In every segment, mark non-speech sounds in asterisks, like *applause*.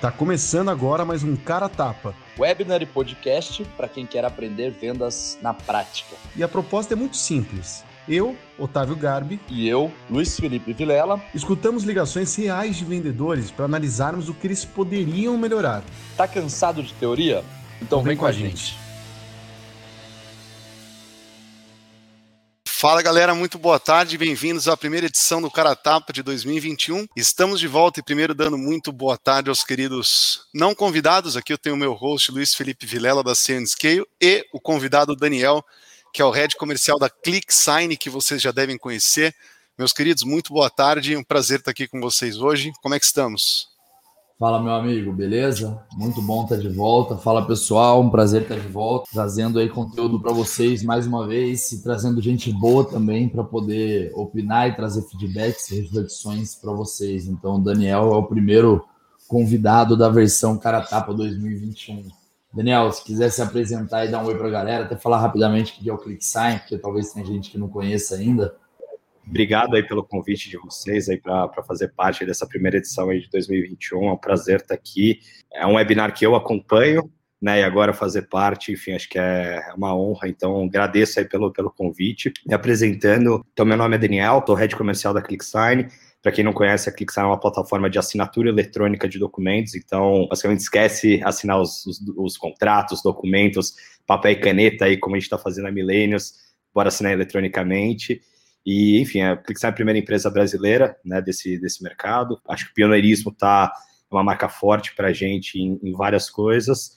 Tá começando agora mais um Cara Tapa. Webinar e podcast para quem quer aprender vendas na prática. E a proposta é muito simples. Eu, Otávio Garbi, e eu, Luiz Felipe Vilela, escutamos ligações reais de vendedores para analisarmos o que eles poderiam melhorar. Tá cansado de teoria? Então, então vem, vem, com a gente. gente. Fala galera, muito boa tarde, bem-vindos à primeira edição do Cara Tapa de 2021. Estamos de volta e primeiro dando muito boa tarde aos queridos não convidados. Aqui eu tenho o meu host Luiz Felipe Vilela da Scale e o convidado Daniel, que é o head comercial da ClickSign, que vocês já devem conhecer. Meus queridos, muito boa tarde, um prazer estar aqui com vocês hoje. Como é que estamos? Fala, meu amigo, beleza? Muito bom estar de volta. Fala, pessoal, um prazer estar de volta, trazendo aí conteúdo para vocês mais uma vez e trazendo gente boa também para poder opinar e trazer feedbacks e reflexões para vocês. Então, o Daniel é o primeiro convidado da versão Cara Tapa 2021. Daniel, se quiser se apresentar e dar um oi para a galera, até falar rapidamente que é o ClickSign, porque talvez tenha gente que não conheça ainda. Obrigado aí pelo convite de vocês aí para fazer parte dessa primeira edição aí de 2021. É um prazer estar aqui. É um webinar que eu acompanho, né? E agora fazer parte, enfim, acho que é uma honra. Então, agradeço aí pelo, pelo convite. Me apresentando, então, meu nome é Daniel, sou head comercial da ClickSign. Para quem não conhece, a ClickSign é uma plataforma de assinatura eletrônica de documentos. Então, basicamente, esquece assinar os, os, os contratos, documentos, papel e caneta aí, como a gente está fazendo a Milênios. Bora assinar eletronicamente. E, enfim, a Clixar é a primeira empresa brasileira né, desse, desse mercado. Acho que o pioneirismo está uma marca forte para a gente em, em, várias coisas.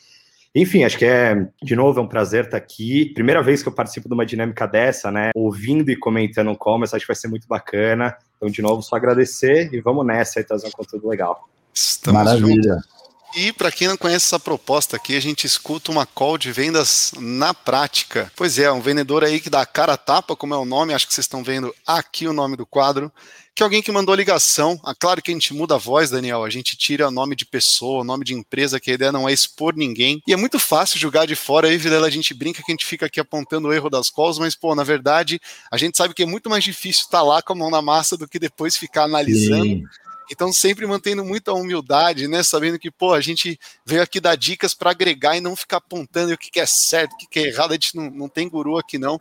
Enfim, acho que é, de novo, é um prazer estar aqui. Primeira vez que eu participo de uma dinâmica dessa, né? Ouvindo e comentando o commerce, acho que vai ser muito bacana. Então, de novo, só agradecer e vamos nessa e trazer um conteúdo legal. Estamos Maravilha. Juntos. E para quem não conhece essa proposta aqui, a gente escuta uma call de vendas na prática. Pois é, um vendedor aí que dá a cara a tapa, como é o nome, acho que vocês estão vendo aqui o nome do quadro, que é alguém que mandou ligação. Ah, claro que a gente muda a voz, Daniel, a gente tira nome de pessoa, nome de empresa, que a ideia não é expor ninguém. E é muito fácil julgar de fora aí, Vilela, a gente brinca que a gente fica aqui apontando o erro das calls, mas, pô, na verdade, a gente sabe que é muito mais difícil estar tá lá com a mão na massa do que depois ficar analisando. Sim então, sempre mantendo muita humildade, né? Sabendo que, pô, a gente veio aqui dar dicas para agregar e não ficar apontando o que, é certo, o que, é errado. A gente não, não tem guru aqui, não.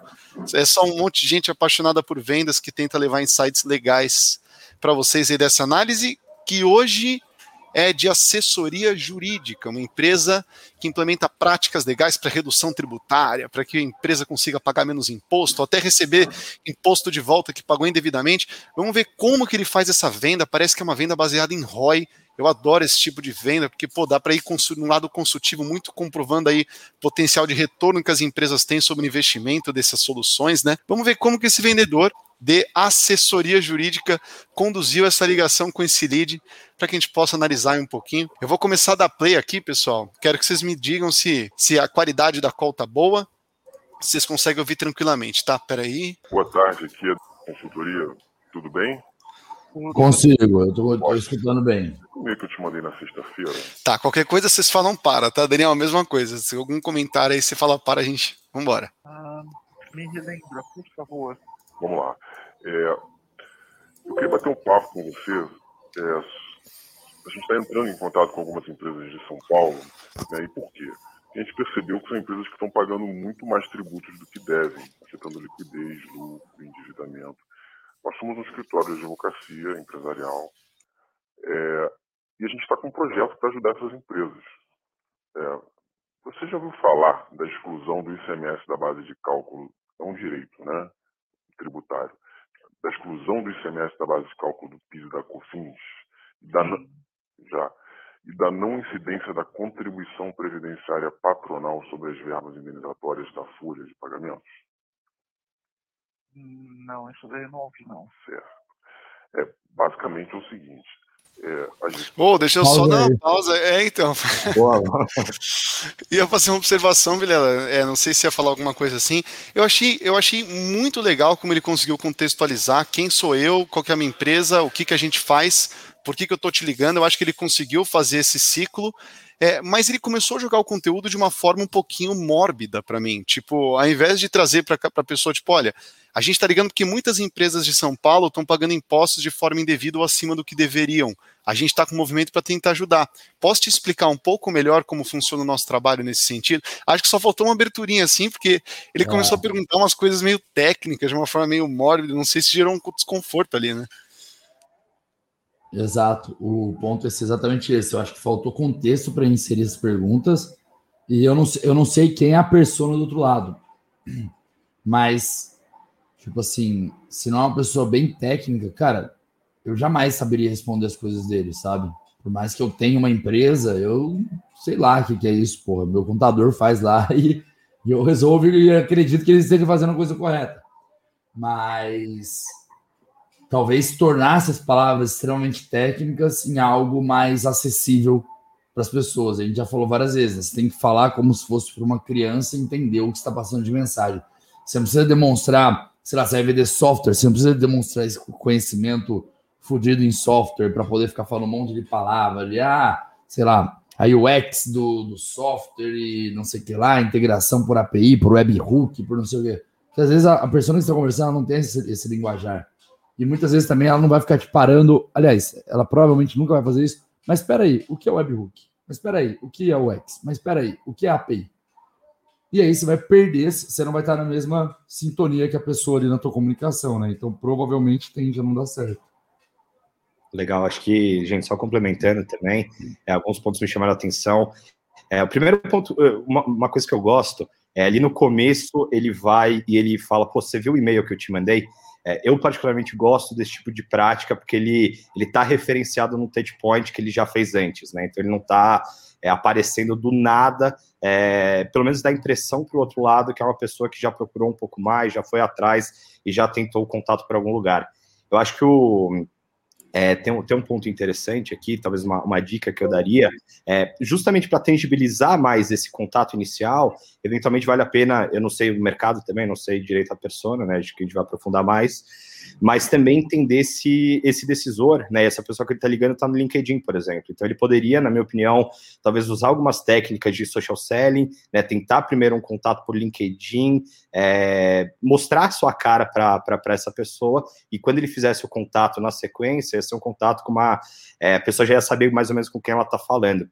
É só um monte de gente apaixonada por vendas que tenta levar insights legais para vocês aí dessa análise, que hoje é de assessoria jurídica, uma empresa que implementa práticas legais para redução tributária, para que a empresa consiga pagar menos imposto, até receber imposto de volta que pagou indevidamente. Vamos ver como que ele faz essa venda. Parece que é uma venda baseada em ROI. Eu adoro esse tipo de venda, porque pô, dá para ir no lado consultivo muito comprovando aí potencial de retorno que as empresas têm sobre o investimento dessas soluções, né? Vamos ver como que esse vendedor de assessoria jurídica conduziu essa ligação com esse lead para que a gente possa analisar um pouquinho. Eu vou começar a dar play aqui, pessoal. Quero que vocês me digam se, se a qualidade da call tá boa, se vocês conseguem ouvir tranquilamente, tá? Peraí. Boa tarde, aqui é consultoria. Tudo bem? Consigo, eu estou escutando bem. Como é que eu te mandei na sexta-feira? Tá, qualquer coisa vocês falam para, tá, Daniel? A mesma coisa. Se algum comentário aí você fala para, a gente. Vambora. Ah, me relembra, por favor. Vamos lá. É, eu queria bater um papo com você. É, a gente está entrando em contato com algumas empresas de São Paulo. Né, e por quê? A gente percebeu que são empresas que estão pagando muito mais tributos do que devem, afetando liquidez, lucro, endividamento. Nós somos um escritório de advocacia empresarial é, e a gente está com um projeto para ajudar essas empresas. É, você já ouviu falar da exclusão do ICMS da base de cálculo? É um direito, né? Tributário, da exclusão do ICMS da base de cálculo do PIS e da COFINS, da, já, e da não incidência da contribuição previdenciária patronal sobre as verbas indenizatórias da folha de pagamentos? Não, isso daí eu não ouvi, não. Certo. É, basicamente é o seguinte, gente... oh, deixa eu pausa só dar uma pausa. É, então. *laughs* ia fazer uma observação, Vilela. É, não sei se ia falar alguma coisa assim. Eu achei, eu achei muito legal como ele conseguiu contextualizar quem sou eu, qual é a minha empresa, o que, que a gente faz, por que, que eu estou te ligando. Eu acho que ele conseguiu fazer esse ciclo É, mas ele começou a jogar o conteúdo de uma forma um pouquinho mórbida para mim. Tipo, ao invés de trazer para a pessoa, tipo, olha, a gente está ligando que muitas empresas de São Paulo estão pagando impostos de forma indevida ou acima do que deveriam. A gente está com um movimento para tentar ajudar. Posso te explicar um pouco melhor como funciona o nosso trabalho nesse sentido? Acho que só faltou uma aberturinha assim, porque ele começou a ah. perguntar umas coisas meio técnicas, de uma forma meio mórbida. Não sei se gerou um desconforto ali, né? Exato. O ponto é exatamente esse. Eu acho que faltou contexto para inserir as perguntas. E eu não, eu não sei quem é a pessoa do outro lado. Mas, tipo assim, se não é uma pessoa bem técnica, cara, eu jamais saberia responder as coisas dele, sabe? Por mais que eu tenha uma empresa, eu sei lá o que, que é isso, porra. Meu contador faz lá *laughs* e, e eu resolvo e acredito que ele esteja fazendo a coisa correta. Mas talvez tornasse as palavras extremamente técnicas em algo mais acessível para as pessoas. A gente já falou várias vezes, você tem que falar como se fosse para uma criança entender o que está passando de mensagem. Você não precisa demonstrar, sei lá, você vai vender software, você não precisa demonstrar esse conhecimento fudido em software para poder ficar falando um monte de palavras, de, ah, sei lá, a UX do, do software e não sei o que lá, integração por API, por webhook, por não sei o que. Porque às vezes a, a pessoa que está conversando não tem esse, esse linguajar. E muitas vezes também ela não vai ficar te parando. Aliás, ela provavelmente nunca vai fazer isso. Mas espera aí, o que é webhook? Mas espera aí, o que é o X? Mas espera aí, o que é API? E aí você vai perder, você não vai estar na mesma sintonia que a pessoa ali na tua comunicação, né? Então provavelmente tende a não dar certo. Legal, acho que, gente, só complementando também, é, alguns pontos me chamaram a atenção. É, o primeiro ponto, é, uma, uma, coisa que eu gosto, é ali no começo ele vai e ele fala, pô, você viu o e-mail que eu te mandei? É, eu particularmente gosto desse tipo de prática porque ele ele está referenciado no touch point que ele já fez antes, né? Então ele não está é, aparecendo do nada, é, pelo menos dá a impressão para o outro lado que é uma pessoa que já procurou um pouco mais, já foi atrás e já tentou o contato para algum lugar. Eu acho que o é, tem, um, tem um ponto interessante aqui, talvez uma, uma dica que eu daria, é, justamente para tangibilizar mais esse contato inicial, eventualmente vale a pena, eu não sei o mercado também, não sei direito a persona, né, acho que a gente vai aprofundar mais, mas também entender se esse decisor, né, essa pessoa que ele está ligando está no LinkedIn, por exemplo. Então ele poderia, na minha opinião, talvez usar algumas técnicas de social selling, né, tentar primeiro um contato por LinkedIn, é, mostrar sua cara para essa pessoa e quando ele fizesse o contato na sequência, ia ser um contato com uma é, a pessoa já ia saber mais ou menos com quem ela está falando.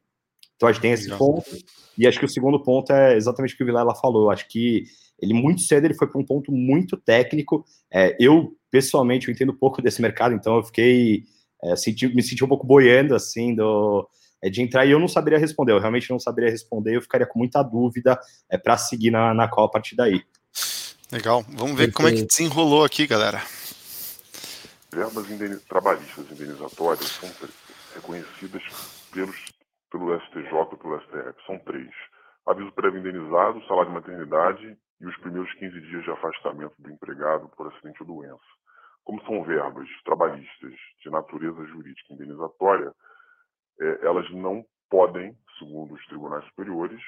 Então acho que tem esse ponto. E acho que o segundo ponto é exatamente o que o Vilela falou. Acho que ele muito cedo ele foi para um ponto muito técnico. É, eu pessoalmente eu entendo pouco desse mercado, então eu fiquei é, senti, me senti um pouco boiando assim do é, de entrar e eu não saberia responder. Eu realmente não saberia responder. Eu ficaria com muita dúvida é, para seguir na, na qual a partir daí. Legal. Vamos ver Porque... como é que desenrolou aqui, galera. Verbas indeniz... trabalhistas indenizatórias são reconhecidas pelos, pelo STJ e pelo STF. São três. Aviso prévio indenizado, salário de maternidade e os primeiros 15 dias de afastamento do empregado por acidente ou doença. Como são verbas trabalhistas de natureza jurídica indenizatória, é, elas não podem, segundo os tribunais superiores,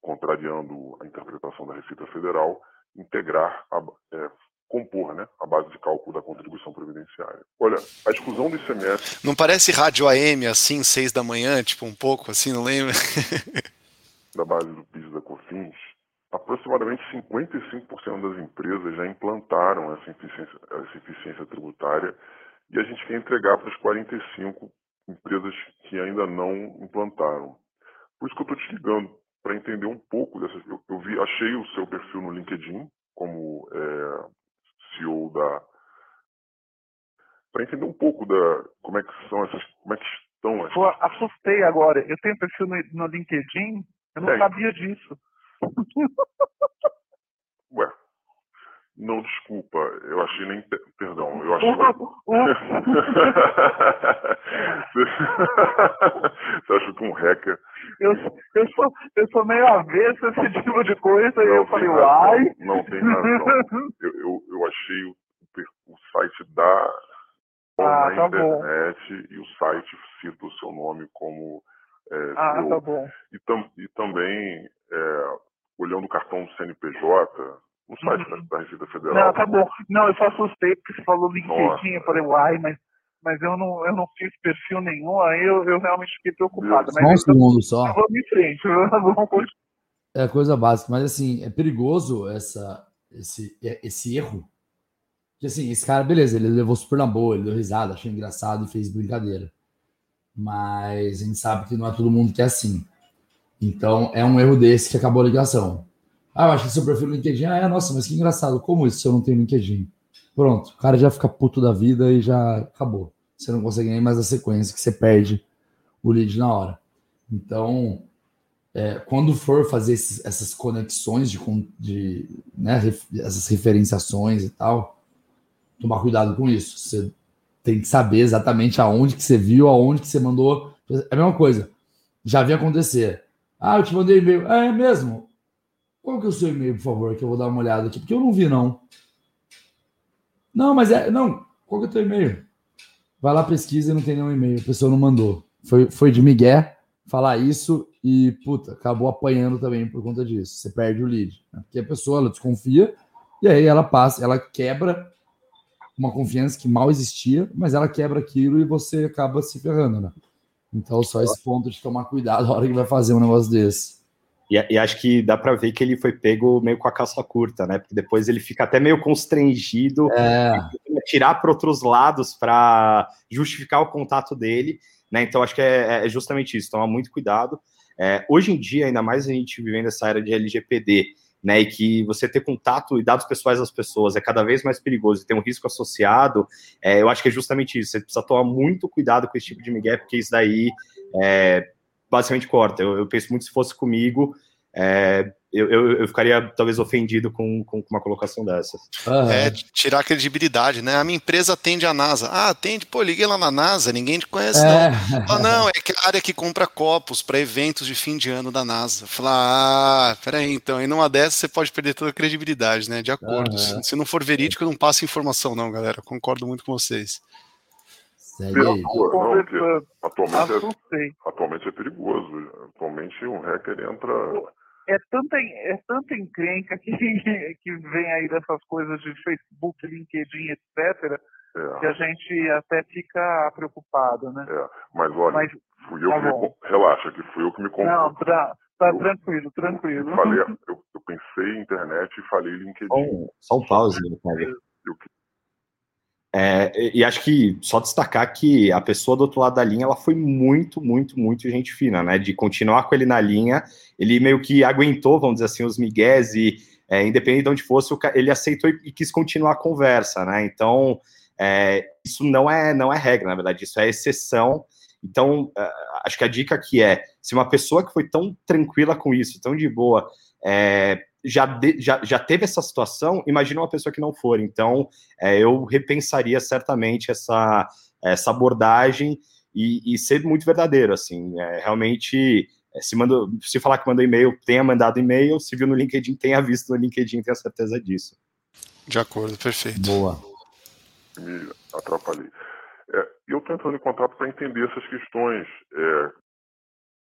contrariando a interpretação da Receita Federal, integrar, a, é, compor né, a base de cálculo da contribuição previdenciária. Olha, a exclusão do ICMS... Não parece rádio AM assim, seis da manhã, tipo um pouco assim, não lembra? *laughs* da base do PIS da COFINS, aproximadamente 55% das empresas já implantaram essa eficiência, essa eficiência tributária e a gente quer entregar para as 45 empresas que ainda não implantaram. Por isso que eu estou te ligando, para entender um pouco dessas. Eu, eu, vi, achei o seu perfil no LinkedIn como é, CEO da. Para entender um pouco da como é que são essas, como é que estão. Essas... Pô, assustei agora. Eu tenho perfil no, no LinkedIn, eu não é. sabia disso. *laughs* Ué, não, desculpa, eu achei nem. Perdão, eu achei. *laughs* Você acha que um hacker. Eu, eu, sou, eu sou meio avesso a esse tipo de coisa não, e eu falei, razão, uai. Não tem razão. Eu, eu, eu achei o, o site da. Ah, na tá internet bom. e o site cita o seu nome como. É, ah, tá bom. E, tam, e também é, olhando o cartão do CNPJ, no site uhum. da, Receita Federal. Não, tá bom. Não, eu só assustei porque você falou LinkedIn, eu falei, uai, mas mas eu não, eu não fiz perfil nenhum, aí eu, eu realmente fiquei preocupado. Só um segundo só. Vamos em frente, *laughs* vamos É coisa básica, mas assim, é perigoso essa, esse, esse erro. Que assim, esse cara, beleza, ele levou super na boa, ele deu risada, achou engraçado e fez brincadeira. Mas a gente sabe que não é todo mundo que é assim. Então, é um erro desse que acabou a ligação. Ah, eu acho que seu perfil no LinkedIn. Ah, é, nossa, mas que engraçado. Como isso se eu não tenho LinkedIn? Pronto, o cara já fica puto da vida e já acabou. Você não consegue nem mais a sequência que você perde o lead na hora. Então, é, quando for fazer esses, essas conexões de, de né, essas referenciações e tal, tomar cuidado com isso. Você tem que saber exatamente aonde que você viu, aonde que você mandou. É a mesma coisa. Já vi acontecer. Ah, eu te mandei e-mail. Ah, é mesmo? Qual que é o seu e-mail, por favor, que eu vou dar uma olhada aqui? Porque eu não vi, não. Não, mas é. Não, qual que é o teu e-mail? Vai lá, pesquisa e não tem nenhum e-mail. A pessoa não mandou. Foi, foi de Miguel falar isso e, puta, acabou apanhando também por conta disso. Você perde o lead. Né? Porque a pessoa ela desconfia e aí ela passa, ela quebra uma confiança que mal existia, mas ela quebra aquilo e você acaba se ferrando, né? Então, só esse ponto de tomar cuidado na hora que vai fazer um negócio desse. E, e, acho que dá para ver que ele foi pego meio com a calça curta, né? Porque depois ele fica até meio constrangido, é. tirar para outros lados para justificar o contato dele, né? Então acho que é, é justamente isso, tomar muito cuidado. É, hoje em dia, ainda mais a gente vivendo essa era de LGPD, né? E que você ter contato e dados pessoais das pessoas é cada vez mais perigoso e tem um risco associado. É, eu acho que é justamente isso. Você precisa tomar muito cuidado com esse tipo de migué, porque isso daí é, basicamente corta. Eu, eu, penso muito se fosse comigo, é, eu, eu, eu, ficaria talvez ofendido com, com uma colocação dessa. Uhum. É, tirar a credibilidade, né? A minha empresa atende a NASA. Ah, atende, pô, liguei lá na NASA, ninguém te conhece, é. não. *laughs* Ah, não, é que a área que compra copos para eventos de fim de ano da NASA. Falar, ah, peraí, então, em numa dessas você pode perder toda a credibilidade, né? De acordo. Uhum. Se, se não for verídico, não passa informação, não, galera. Concordo muito com vocês. Aí. Não, atualmente, é, atualmente é perigoso. Atualmente um hacker entra. É tanta, é tanta encrenca que, *laughs* que vem aí dessas coisas de Facebook, LinkedIn, etc., é. que a gente até fica preocupado, né? É. Mas olha, Mas, fui eu tá que me, relaxa, que fui eu que me comprei. Não, tá, tá eu, tranquilo, tranquilo. Eu, falei, *laughs* eu, eu, pensei em internet e falei LinkedIn. Só um pause, né, é, e acho que só destacar que a pessoa do outro lado da linha ela foi muito, muito, muito gente fina, né? De continuar com ele na linha, ele meio que aguentou, vamos dizer assim, os migués e é, independente de onde fosse, ele aceitou e quis continuar a conversa, né? Então é, isso não é não é regra, na verdade, isso é exceção. Então é, acho que a dica aqui é se uma pessoa que foi tão tranquila com isso, tão de boa, é, já, de, já, já teve essa situação, imagina uma pessoa que não for. Então, é, eu repensaria certamente essa, essa abordagem e, e ser muito verdadeiro, assim, é, realmente, é, se, mandou, se falar que mandou e-mail, tenha mandado e-mail, se viu no LinkedIn, tenha visto no LinkedIn, tenha certeza disso. De acordo, perfeito. Boa. Me atrapalhei. É, eu estou entrando em contato para entender essas questões, é,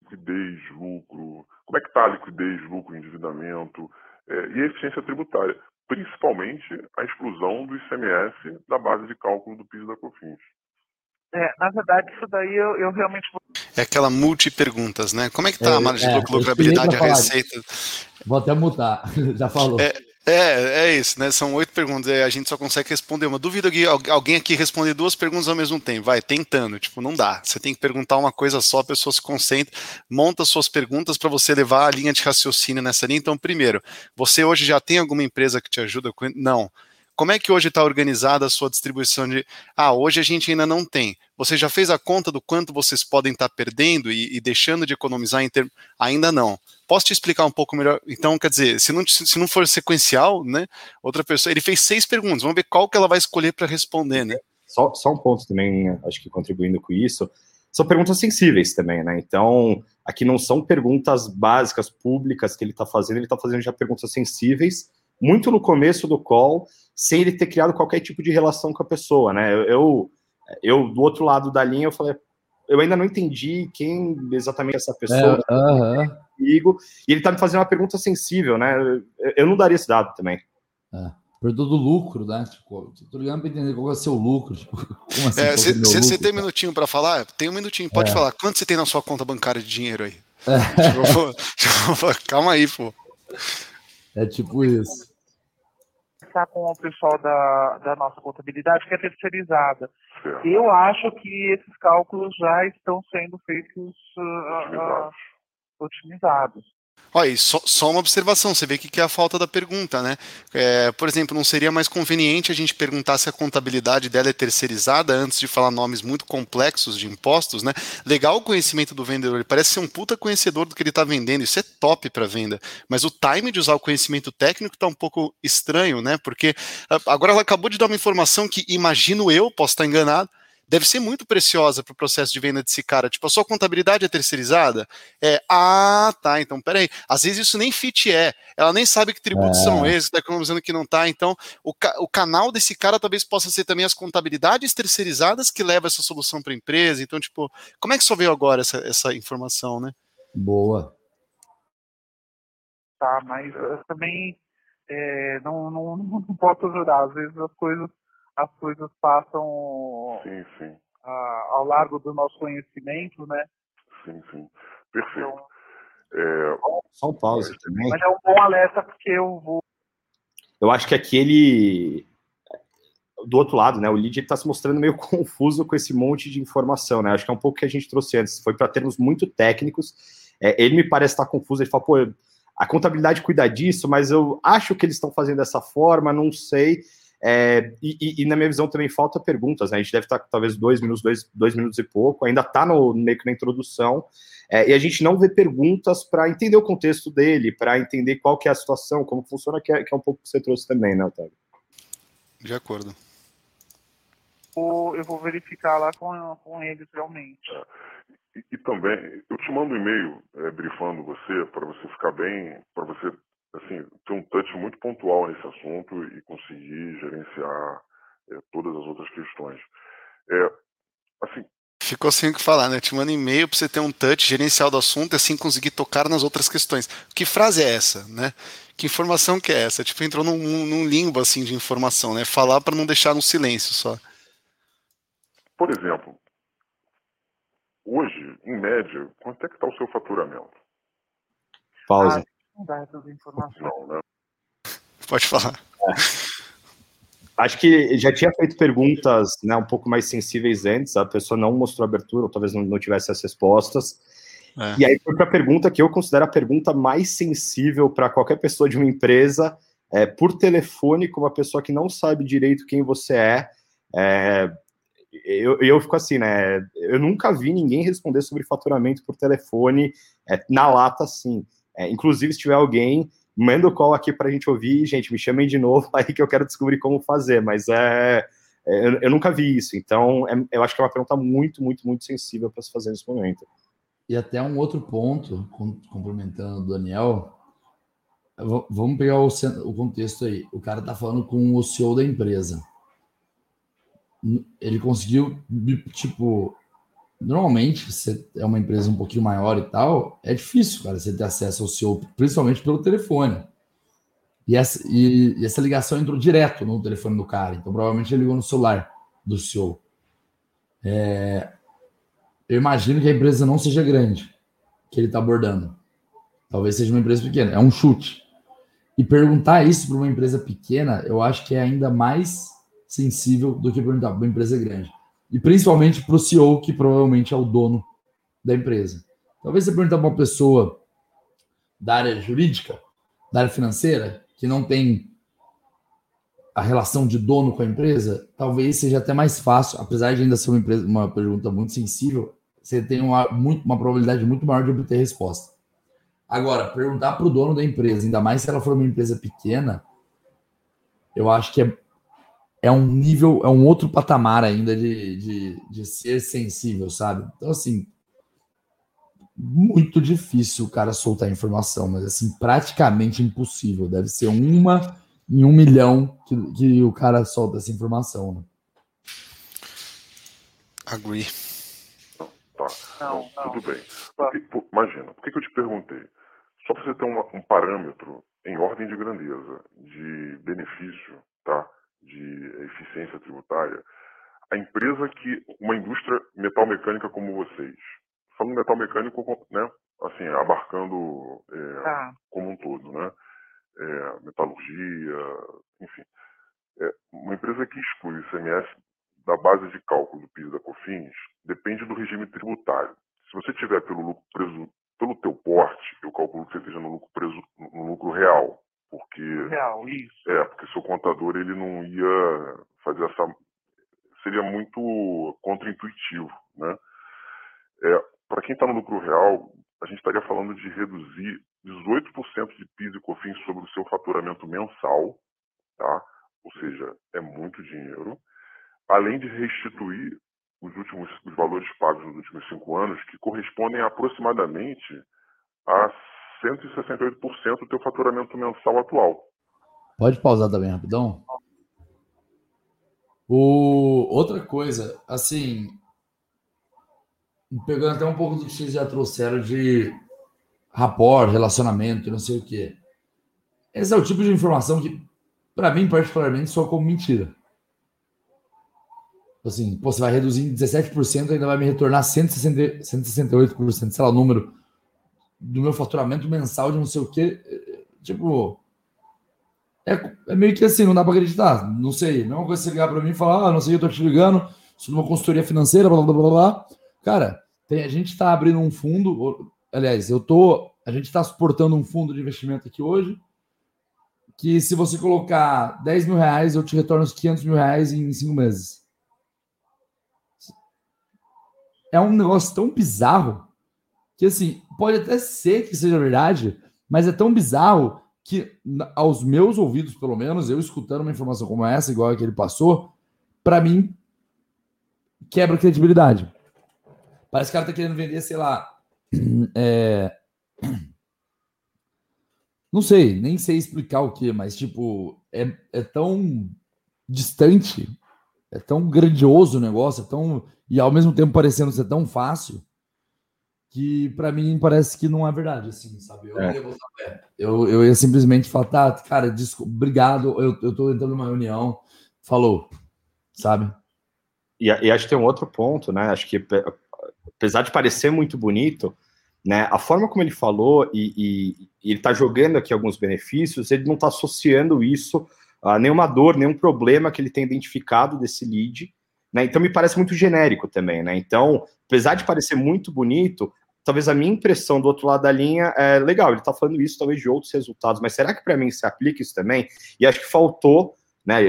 liquidez, lucro, como é que está a liquidez, lucro, endividamento é, e a eficiência tributária, principalmente a exclusão do ICMS da base de cálculo do PIS da COFINS. É, na verdade, isso daí eu, eu realmente. É aquela multi-perguntas, né? Como é que está é, a margem é, de lucrabilidade, a receita? Vou até mutar, *laughs* já falou. É, é, é isso, né? São oito perguntas. A gente só consegue responder uma. Duvido que alguém aqui responder duas perguntas ao mesmo tempo. Vai, tentando. Tipo, não dá. Você tem que perguntar uma coisa só, a pessoa se concentra, monta suas perguntas para você levar a linha de raciocínio nessa linha. Então, primeiro, você hoje já tem alguma empresa que te ajuda com. Não. Como é que hoje está organizada a sua distribuição de. Ah, hoje a gente ainda não tem. Você já fez a conta do quanto vocês podem estar tá perdendo e, e, deixando de economizar em termos. Ainda não. Posso te explicar um pouco melhor? Então, quer dizer, se não, se não for sequencial, né? Outra pessoa. Ele fez seis perguntas, vamos ver qual que ela vai escolher para responder, né? Só, só um ponto também, acho que contribuindo com isso. São perguntas sensíveis também, né? Então, aqui não são perguntas básicas, públicas que ele está fazendo, ele está fazendo já perguntas sensíveis, muito no começo do call, sem ele ter criado qualquer tipo de relação com a pessoa, né? Eu, eu, eu do outro lado da linha, eu falei, eu ainda não entendi quem exatamente é essa pessoa é, uh -huh. comigo, e ele tá me fazendo uma pergunta sensível, né? Eu, eu não daria esse dado também. É. Perguntou do lucro, né? Tipo, tô ligando para entender qual é o seu lucro. Tipo, *laughs* como assim? Você é, tem um minutinho para falar? Tem um minutinho, pode é. falar. Quanto você tem na sua conta bancária de dinheiro aí? É. *laughs* Tipo, tipo, calma aí, pô. É tipo isso. Tá com o pessoal da, da nossa contabilidade, que é terceirizada. Eu acho que esses cálculos já estão sendo feitos uh, uh, otimizados. Olha, só, só, uma observação, você vê que, que é a falta da pergunta, né? É, por exemplo, não seria mais conveniente a gente perguntar se a contabilidade dela é terceirizada antes de falar nomes muito complexos de impostos, né? Legal o conhecimento do vendedor, ele parece ser um puta conhecedor do que ele está vendendo, isso é top para venda, mas o time de usar o conhecimento técnico está um pouco estranho, né? Porque agora ela acabou de dar uma informação que, imagino eu, posso estar enganado, deve ser muito preciosa para o processo de venda desse cara. Tipo, a sua contabilidade é terceirizada? É, ah, tá, então peraí. Às vezes isso nem fit é. Ela nem sabe que tributos é. são esses, está economizando que não tá. Então, o, ca o canal desse cara talvez possa ser também as contabilidades terceirizadas que levam essa solução para a empresa. Então, tipo, como é que só veio agora essa, essa informação, né? Boa. Tá, mas eu também é, não, não, não posso ajudar. Às vezes as coisas as coisas passam sim, sim. A, ao largo do nosso conhecimento, né? Sim, sim. Perfeito. Então, é... Só um pause também. Mas é um bom alerta porque eu vou. Eu acho que aquele do outro lado, né? O lead está se mostrando meio *laughs* confuso com esse monte de informação, né? Acho que é um pouco que a gente trouxe antes. Foi para termos muito técnicos. É, ele me parece estar confuso. Ele fala, pô, a contabilidade cuida disso, mas eu acho que eles estão fazendo dessa forma, não sei. É, e, e, e, na minha visão também falta perguntas, né? A gente deve estar talvez dois minutos, dois, dois minutos e pouco, ainda está no meio que na introdução, é, e a gente não vê perguntas para entender o contexto dele, para entender qual que é a situação, como funciona, que é, que é um pouco que você trouxe também, né, Otávio? De acordo. Eu vou verificar lá com, com eles realmente. É. E, e, também, eu te mando um e-mail é, brifando você, para você ficar bem, para você assim, ter um touch muito pontual nesse assunto e conseguir gerenciar é, todas as outras questões. É, assim, Ficou sem o que falar, né? Te manda e-mail para você ter um touch gerencial do assunto e assim conseguir tocar nas outras questões. Que frase é essa, né? Que informação que é essa? Tipo, entrou num, num limbo assim de informação, né? Falar para não deixar no silêncio só. Por exemplo, hoje, em média, quanto é que está o seu faturamento? Pausa. Ah, dar essas informações. Né? Pode falar. É. Acho que já tinha feito perguntas né, um pouco mais sensíveis antes, a pessoa não mostrou abertura, ou talvez não, não tivesse as respostas. É. E aí foi para a pergunta que eu considero a pergunta mais sensível para qualquer pessoa de uma empresa, é, por telefone, com uma pessoa que não sabe direito quem você é. é eu, eu fico assim, né? Eu nunca vi ninguém responder sobre faturamento por telefone é, na lata assim. É, inclusive, se tiver alguém, manda o call aqui para a gente ouvir. Gente, me chamem de novo *laughs* aí que eu quero descobrir como fazer. Mas é, é eu, eu, nunca vi isso. Então, é, eu acho que é uma pergunta muito, muito, muito sensível para se fazer nesse momento. E até um outro ponto, complementando o Daniel, vamos pegar o, o contexto aí. O cara está falando com o CEO da empresa. Ele conseguiu, tipo, Normalmente, você é uma empresa um pouquinho maior e tal, é difícil, cara, você ter acesso ao seu, principalmente pelo telefone. E essa, e, e essa ligação entrou direto no telefone do cara, então provavelmente ele ligou no celular do CEO. É, eu imagino que a empresa não seja grande, que ele está abordando. Talvez seja uma empresa pequena, é um chute. E perguntar isso para uma empresa pequena, eu acho que é ainda mais sensível do que perguntar para uma empresa grande e principalmente para o CEO, que provavelmente é o dono da empresa. Talvez você perguntar para uma pessoa da área jurídica, da área financeira, que não tem a relação de dono com a empresa, talvez seja até mais fácil, apesar de ainda ser uma, empresa, uma pergunta muito sensível, você tem uma, muito, uma probabilidade muito maior de obter resposta. Agora, perguntar para o dono da empresa, ainda mais se ela for uma empresa pequena, eu acho que é é um nível, é um outro patamar ainda de, de, de ser sensível, sabe? Então, assim, muito difícil o cara soltar informação, mas assim, praticamente impossível. Deve ser uma em um milhão que, que o cara solta essa informação. Né? Agree. Tá, não, não, tudo bem. Porque, por, imagina, por que, que, eu te perguntei? Só para você ter uma, um parâmetro em ordem de grandeza de benefício de eficiência tributária, a empresa que, uma indústria metal mecânica como vocês, falando metal mecânico, né, assim, abarcando é, tá. como um todo, né, é, metalurgia, enfim, é, uma empresa que exclui o ICMS da base de cálculo do PIS da COFINS depende do regime tributário. Se você tiver pelo lucro preso, pelo teu porte, eu calculo que você esteja no lucro preso no lucro real, porque real, isso. É, porque seu contador ele não ia fazer essa seria muito contraintuitivo, né? É, para quem está no lucro real, a gente estaria falando de reduzir 18% de PIS e COFINS sobre o seu faturamento mensal, tá? Ou seja, é muito dinheiro. Além de restituir os últimos os valores pagos nos últimos cinco anos, que correspondem aproximadamente a 168% do teu faturamento mensal atual. Pode pausar também rapidão? O... Outra coisa, assim, pegando até um pouco do que vocês já trouxeram de rapport, relacionamento, não sei o quê. Esse é o tipo de informação que, para mim, particularmente, soa como mentira. Assim, pô, você vai reduzir em 17% e ainda vai me retornar 160, 168%, sei lá, o número do meu faturamento mensal de não sei o quê. Tipo, é, é meio que assim, não dá para acreditar. Não sei. Não é uma coisa você ligar para mim e falar, ah, não sei, eu tô te ligando, sou numa consultoria financeira, blá blá blá blá. Cara, tem, a gente está abrindo um fundo. Aliás, eu tô. A gente está suportando um fundo de investimento aqui hoje. Que se você colocar 10 mil reais, eu te retorno os 500 mil reais em cinco meses é um negócio tão bizarro que, assim, pode até ser que seja verdade, mas é tão bizarro que, aos meus ouvidos, pelo menos, eu escutando uma informação como essa, igual a que ele passou, para mim, quebra credibilidade. Parece que o cara tá querendo vender, sei lá. *clears throat* É... *clears throat* Não sei, nem sei explicar o que, mas, tipo, é, é tão distante, é tão grandioso o negócio, é tão e ao mesmo tempo parecendo ser tão fácil que para mim parece que não é verdade, assim, sabe? Eu, é. eu, eu ia simplesmente falar, tá, cara, desculpa, obrigado, eu, eu tô entrando numa reunião, falou, sabe? E, e acho que tem um outro ponto, né? Acho que apesar de parecer muito bonito, né? A forma como ele falou e, e, e ele está jogando aqui alguns benefícios, ele não está associando isso a nenhuma dor, nenhum problema que ele tem identificado desse lead, né? Então me parece muito genérico também, né? Então, apesar de parecer muito bonito, talvez a minha impressão do outro lado da linha é legal, ele está falando isso talvez de outros resultados, mas será que para mim se aplica isso também? E acho que faltou, né?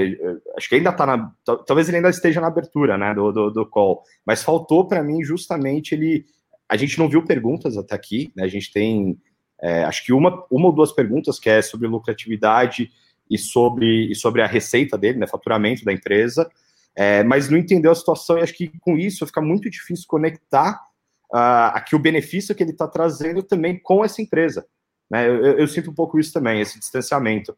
Acho que ainda está na. Talvez ele ainda esteja na abertura né, do, do, do call, mas faltou para mim justamente ele. A gente não viu perguntas até aqui, né? A gente tem. É, acho que uma, uma ou duas perguntas que é sobre lucratividade e sobre, e sobre a receita dele, né? Faturamento da empresa. É, mas não entendeu a situação e acho que com isso fica muito difícil conectar uh, aqui o benefício que ele está trazendo também com essa empresa. Né? Eu, eu, sinto um pouco isso também, esse distanciamento.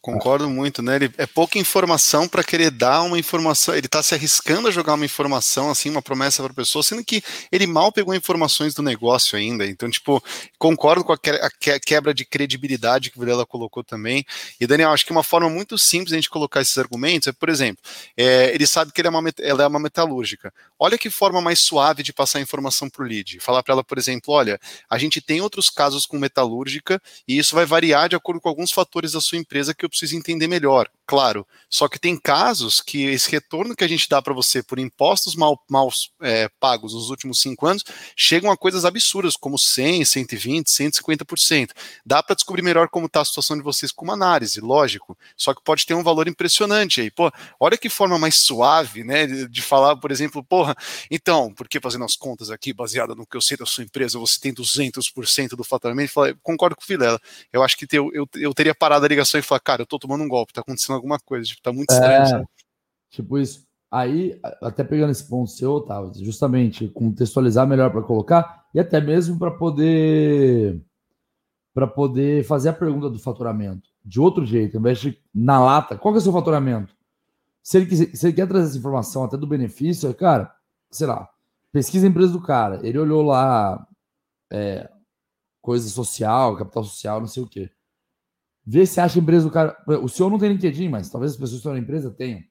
Concordo muito, né? Ele, é pouca informação para querer dar uma informação. Ele está se arriscando a jogar uma informação, assim, uma promessa para a pessoa, sendo que ele mal pegou informações do negócio ainda. Então, tipo, concordo com a, a quebra de credibilidade que o Vilela colocou também. E, Daniel, acho que uma forma muito simples de a gente colocar esses argumentos é, por exemplo, é, ele sabe que ele é uma, ela é uma metalúrgica. Olha que forma mais suave de passar informação para o lead. Falar para ela, por exemplo, olha, a gente tem outros casos com metalúrgica e isso vai variar de acordo com alguns fatores da sua empresa que eu preciso entender melhor claro. Só que tem casos que esse retorno que a gente dá para você por impostos mal, mal é, pagos nos últimos cinco anos chegam a coisas absurdas, como 100, 120, 150%. Dá para descobrir melhor como está a situação de vocês com uma análise, lógico. Só que pode ter um valor impressionante aí. Pô, olha que forma mais suave, né, de, falar, por exemplo, porra, então, porque fazendo as contas aqui, baseada no que eu sei da sua empresa, você tem 200% do faturamento? Concordo com o Vilela. Eu acho que eu, eu, eu teria parado a ligação e falar, cara, eu tô tomando um golpe, tá acontecendo alguma coisa, tipo, tá muito estranho. É, tipo isso. Aí, até pegando esse ponto seu, Otávio, justamente contextualizar melhor para colocar e até mesmo para poder para poder fazer a pergunta do faturamento de outro jeito, ao invés de na lata, qual que é o seu faturamento? Se ele, quiser, se ele quer trazer essa informação até do benefício, cara, sei lá, pesquisa a empresa do cara, ele olhou lá é, coisa social, capital social, não sei o quê Vê se acha a empresa do cara. O senhor não tem LinkedIn, mas talvez as pessoas que estão na empresa tenham.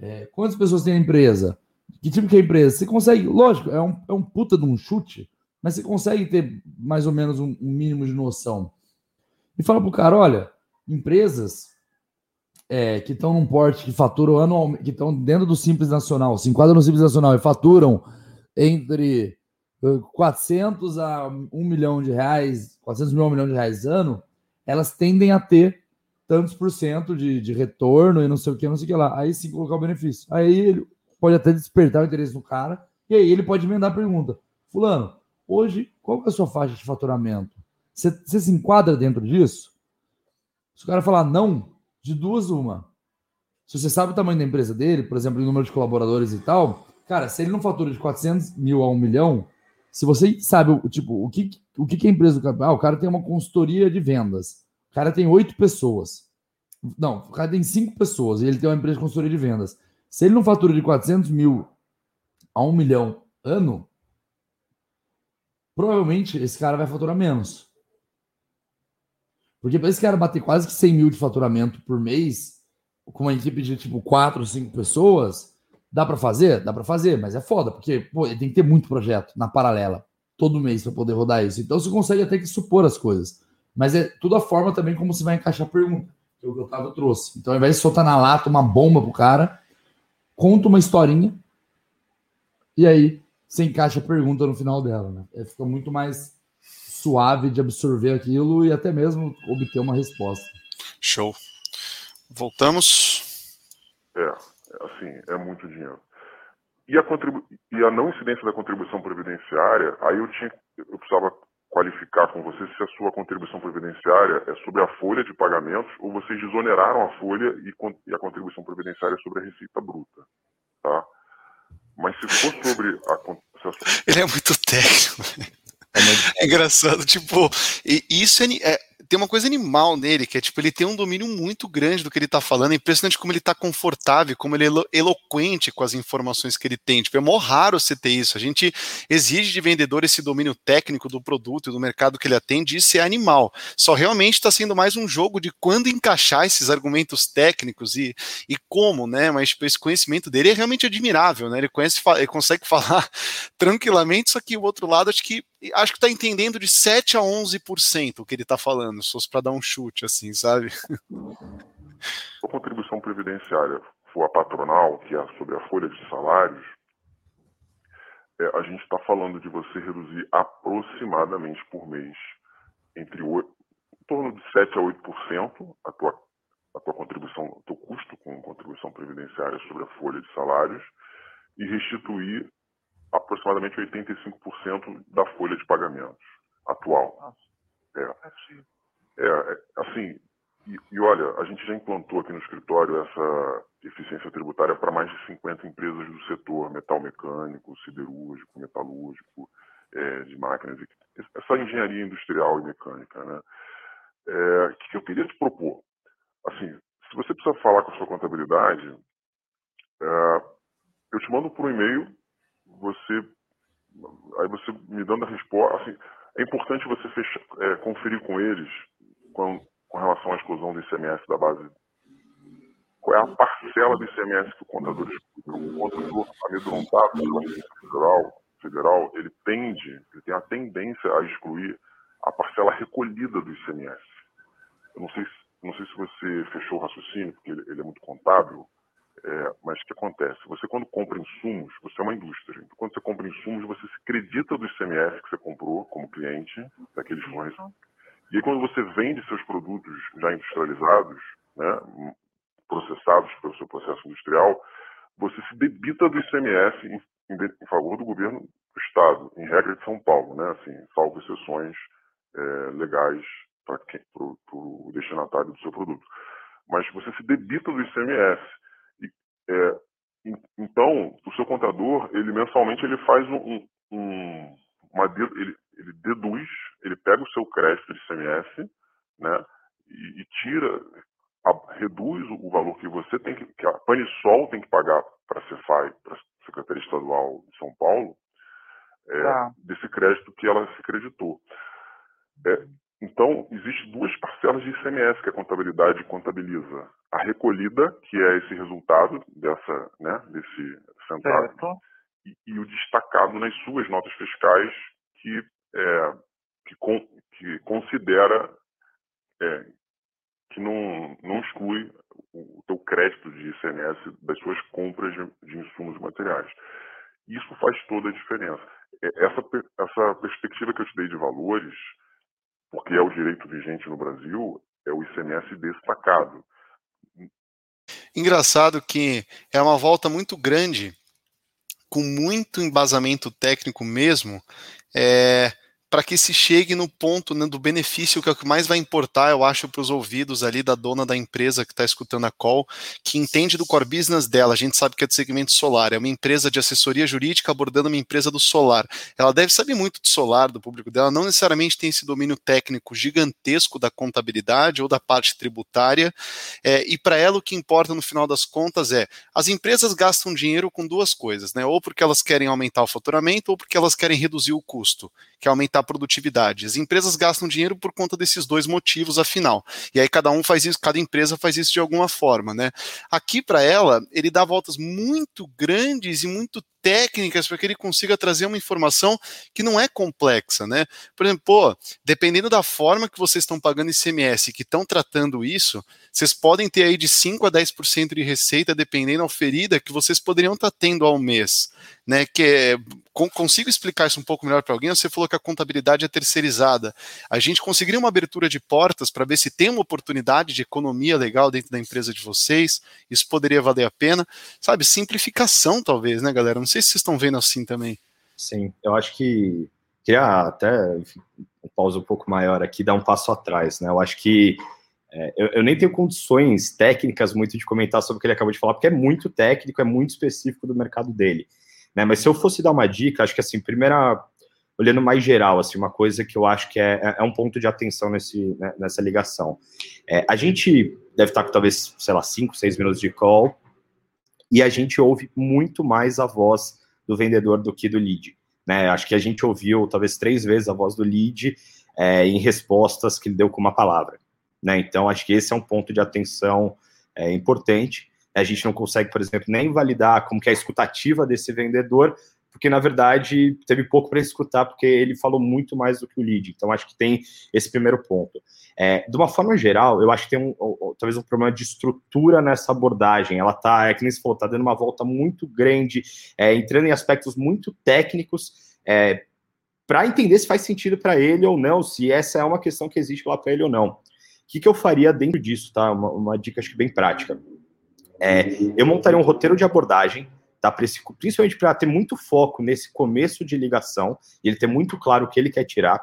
É, quantas pessoas tem a empresa? Que tipo que é a empresa? Você consegue, lógico, é um, é um puta de um chute, mas você consegue ter mais ou menos um, um mínimo de noção. E fala pro cara: olha, empresas é, que estão num porte que faturam anualmente, que estão dentro do Simples Nacional, se enquadram no Simples Nacional e faturam entre 400 a 1 milhão de reais, 400 mil a 1 milhão de reais ano, elas tendem a ter tantos por cento de, de retorno e não sei o que, não sei o que lá. Aí sim colocar o benefício. Aí ele pode até despertar o interesse do cara, e aí ele pode emendar a pergunta. Fulano, hoje, qual é a sua faixa de faturamento? Você, você se enquadra dentro disso? Se o cara falar não, de duas, uma. Se você sabe o tamanho da empresa dele, por exemplo, o número de colaboradores e tal, cara, se ele não fatura de 400 mil a 1 milhão, se você sabe o tipo o que, o que é a empresa do cara, ah, o cara tem uma consultoria de vendas, o cara tem oito pessoas. Não, o cara tem cinco pessoas e ele tem uma empresa de consultoria de vendas. Se ele não fatura de 400 mil a 1 milhão ano, provavelmente esse cara vai faturar menos. Porque para esse cara bater quase que 100 mil de faturamento por mês, com uma equipe de tipo 4, 5 pessoas, dá para fazer? Dá para fazer, mas é foda, porque pô, tem que ter muito projeto na paralela, todo mês para poder rodar isso. Então você consegue até que supor as coisas. Mas é tudo a forma também como você vai encaixar a pergunta, que é o que o Otávio trouxe. Então, ao invés de soltar na lata uma bomba pro cara, conta uma historinha e aí você encaixa a pergunta no final dela, né? É, fica muito mais suave de absorver aquilo e até mesmo obter uma resposta. Show. Voltamos. É, assim, é muito dinheiro. E a, contribu e a não incidência da contribuição previdenciária, aí eu tinha, eu precisava qualificar com você se a sua contribuição previdenciária é sobre a folha de pagamentos ou vocês desoneraram a folha e, e a contribuição previdenciária é sobre a receita bruta, tá? Mas se for sobre a, a Ele é muito técnico. É, engraçado, tipo, isso é, é, tem uma coisa animal nele, que é tipo, ele tem um domínio muito grande do que ele tá falando, é impressionante como ele tá confortável, como ele é elo eloquente com as informações que ele tem. Tipo, é mó raro você ter isso. A gente exige de vendedor esse domínio técnico do produto e do mercado que ele atende, isso é animal. Só realmente está sendo mais um jogo de quando encaixar esses argumentos técnicos e, e como, né? Mas tipo, esse conhecimento dele é realmente admirável, né? Ele, conhece, ele consegue *laughs* falar tranquilamente, só que o outro lado acho que acho que está entendendo de 7 a 11% o que ele está falando, se fosse para dar um chute, assim, sabe? *laughs* A contribuição previdenciária for a patronal, que é sobre a folha de salários, é, a gente está falando de você reduzir aproximadamente por mês entre 8, em torno de 7 a 8% a tua, a tua contribuição, o teu custo com contribuição previdenciária sobre a folha de salários e restituir aproximadamente 85% da folha de pagamentos atual. É. é, é assim, e, e, olha, a gente já implantou aqui no escritório essa eficiência tributária para mais de 50 empresas do setor, metal mecânico, siderúrgico, metalúrgico, é, de máquinas, essa engenharia industrial e mecânica. Né? É, que eu queria te propor? Assim, se você precisa falar com a sua contabilidade, é, eu te mando por um e-mail você aí você me dando a resposta, assim, é importante você fechar, é, conferir com eles com, com, relação à exclusão do ICMS da base. Qual é a parcela do ICMS que o contador O contador amedrontado pela federal, federal, ele tende, ele tem a tendência a excluir a parcela recolhida do ICMS. Eu não sei se, não sei se você fechou o raciocínio, porque ele, ele é muito contábil, é, mas o que acontece? Você, quando compra insumos, você é uma indústria. Então, quando você compra insumos, você se acredita do ICMS que você comprou como cliente daqueles fornecedores. E aí, quando você vende seus produtos já industrializados, né, processados pelo seu processo industrial, você se debita do ICMS em, em, em favor do governo do Estado, em regra de São Paulo, né, assim, salvo exceções é, legais para o destinatário do seu produto. Mas você se debita do ICMS. É, então, o seu contador, ele mensalmente ele faz um, um uma ele, ele deduz, ele pega o seu crédito de CMS, né, e, e tira, a, reduz o valor que você tem que, que a Panisol tem que pagar para a Cefai, para a Secretaria Estadual de São Paulo, é, tá. desse crédito que ela se creditou. É, Então, existem duas parcelas de ICMS que a contabilidade contabiliza. A recolhida, que é esse resultado dessa, né, desse centavo, e, e, o destacado nas suas notas fiscais, que, é, que, con, que considera é, que não, não exclui o teu crédito de ICMS das suas compras de, de insumos materiais. Isso faz toda a diferença. É, essa, essa perspectiva que eu te dei de valores, porque é o direito vigente no Brasil, é o ICMS destacado. Engraçado que é uma volta muito grande, com muito embasamento técnico mesmo, é, para que se chegue no ponto né, do benefício que é o que mais vai importar, eu acho, para os ouvidos ali da dona da empresa que está escutando a call, que entende do core business dela. A gente sabe que é do segmento solar, é uma empresa de assessoria jurídica abordando uma empresa do solar. Ela deve saber muito de solar, do público dela, não necessariamente tem esse domínio técnico gigantesco da contabilidade ou da parte tributária. É, e para ela o que importa no final das contas é as empresas gastam dinheiro com duas coisas, né? Ou porque elas querem aumentar o faturamento, ou porque elas querem reduzir o custo, que é aumentar aumentar a produtividade. As empresas gastam dinheiro por conta desses dois motivos, afinal. E aí cada um faz isso, cada empresa faz isso de alguma forma, né? Aqui para ela, ele dá voltas muito grandes e muito técnicas para que ele consiga trazer uma informação que não é complexa, né? Por exemplo, pô, dependendo da forma que vocês estão pagando ICMS, que estão tratando isso, vocês podem ter aí de 5 a 10% de receita, dependendo da oferida que vocês poderiam estar tá tendo ao mês, né? Que é, consigo explicar isso um pouco melhor para alguém? Você falou que a contabilidade é terceirizada. A gente conseguiria uma abertura de portas para ver se tem uma oportunidade de economia legal dentro da empresa de vocês. Isso poderia valer a pena, sabe? Simplificação, talvez, né, galera? Não sei se vocês estão vendo assim também. Sim, eu acho que queria até um pausa um pouco maior aqui, dar um passo atrás, né? Eu acho que é, eu, eu, nem tenho condições técnicas muito de comentar sobre o que ele acabou de falar, porque é muito técnico, é muito específico do mercado dele. Né? Mas se eu fosse dar uma dica, acho que assim, primeira, olhando mais geral, assim, uma coisa que eu acho que é, é, é um ponto de atenção nesse, né, nessa ligação. É, a gente deve estar com talvez, sei lá, 5, 6 minutos de call, e a gente ouve muito mais a voz do vendedor do que do lead. Né? Acho que a gente ouviu talvez três vezes a voz do lead é, em respostas que ele deu com uma palavra. Né? Então, acho que esse é um ponto de atenção é, importante. A gente não consegue, por exemplo, nem validar como que é a escutativa desse vendedor, porque na verdade teve pouco para escutar, porque ele falou muito mais do que o lead. Então acho que tem esse primeiro ponto. É, de uma forma geral, eu acho que tem um, talvez um problema de estrutura nessa abordagem. Ela tá, é que nem se falou, tá dando uma volta muito grande, é, entrando em aspectos muito técnicos. É, para entender se faz sentido para ele ou não, se essa é uma questão que existe lá para ele ou não. O que, que eu faria dentro disso, tá? Uma, uma dica acho que bem prática. É, eu montaria um roteiro de abordagem tá? principalmente para ter muito foco nesse começo de ligação e ele ter muito claro o que ele quer tirar.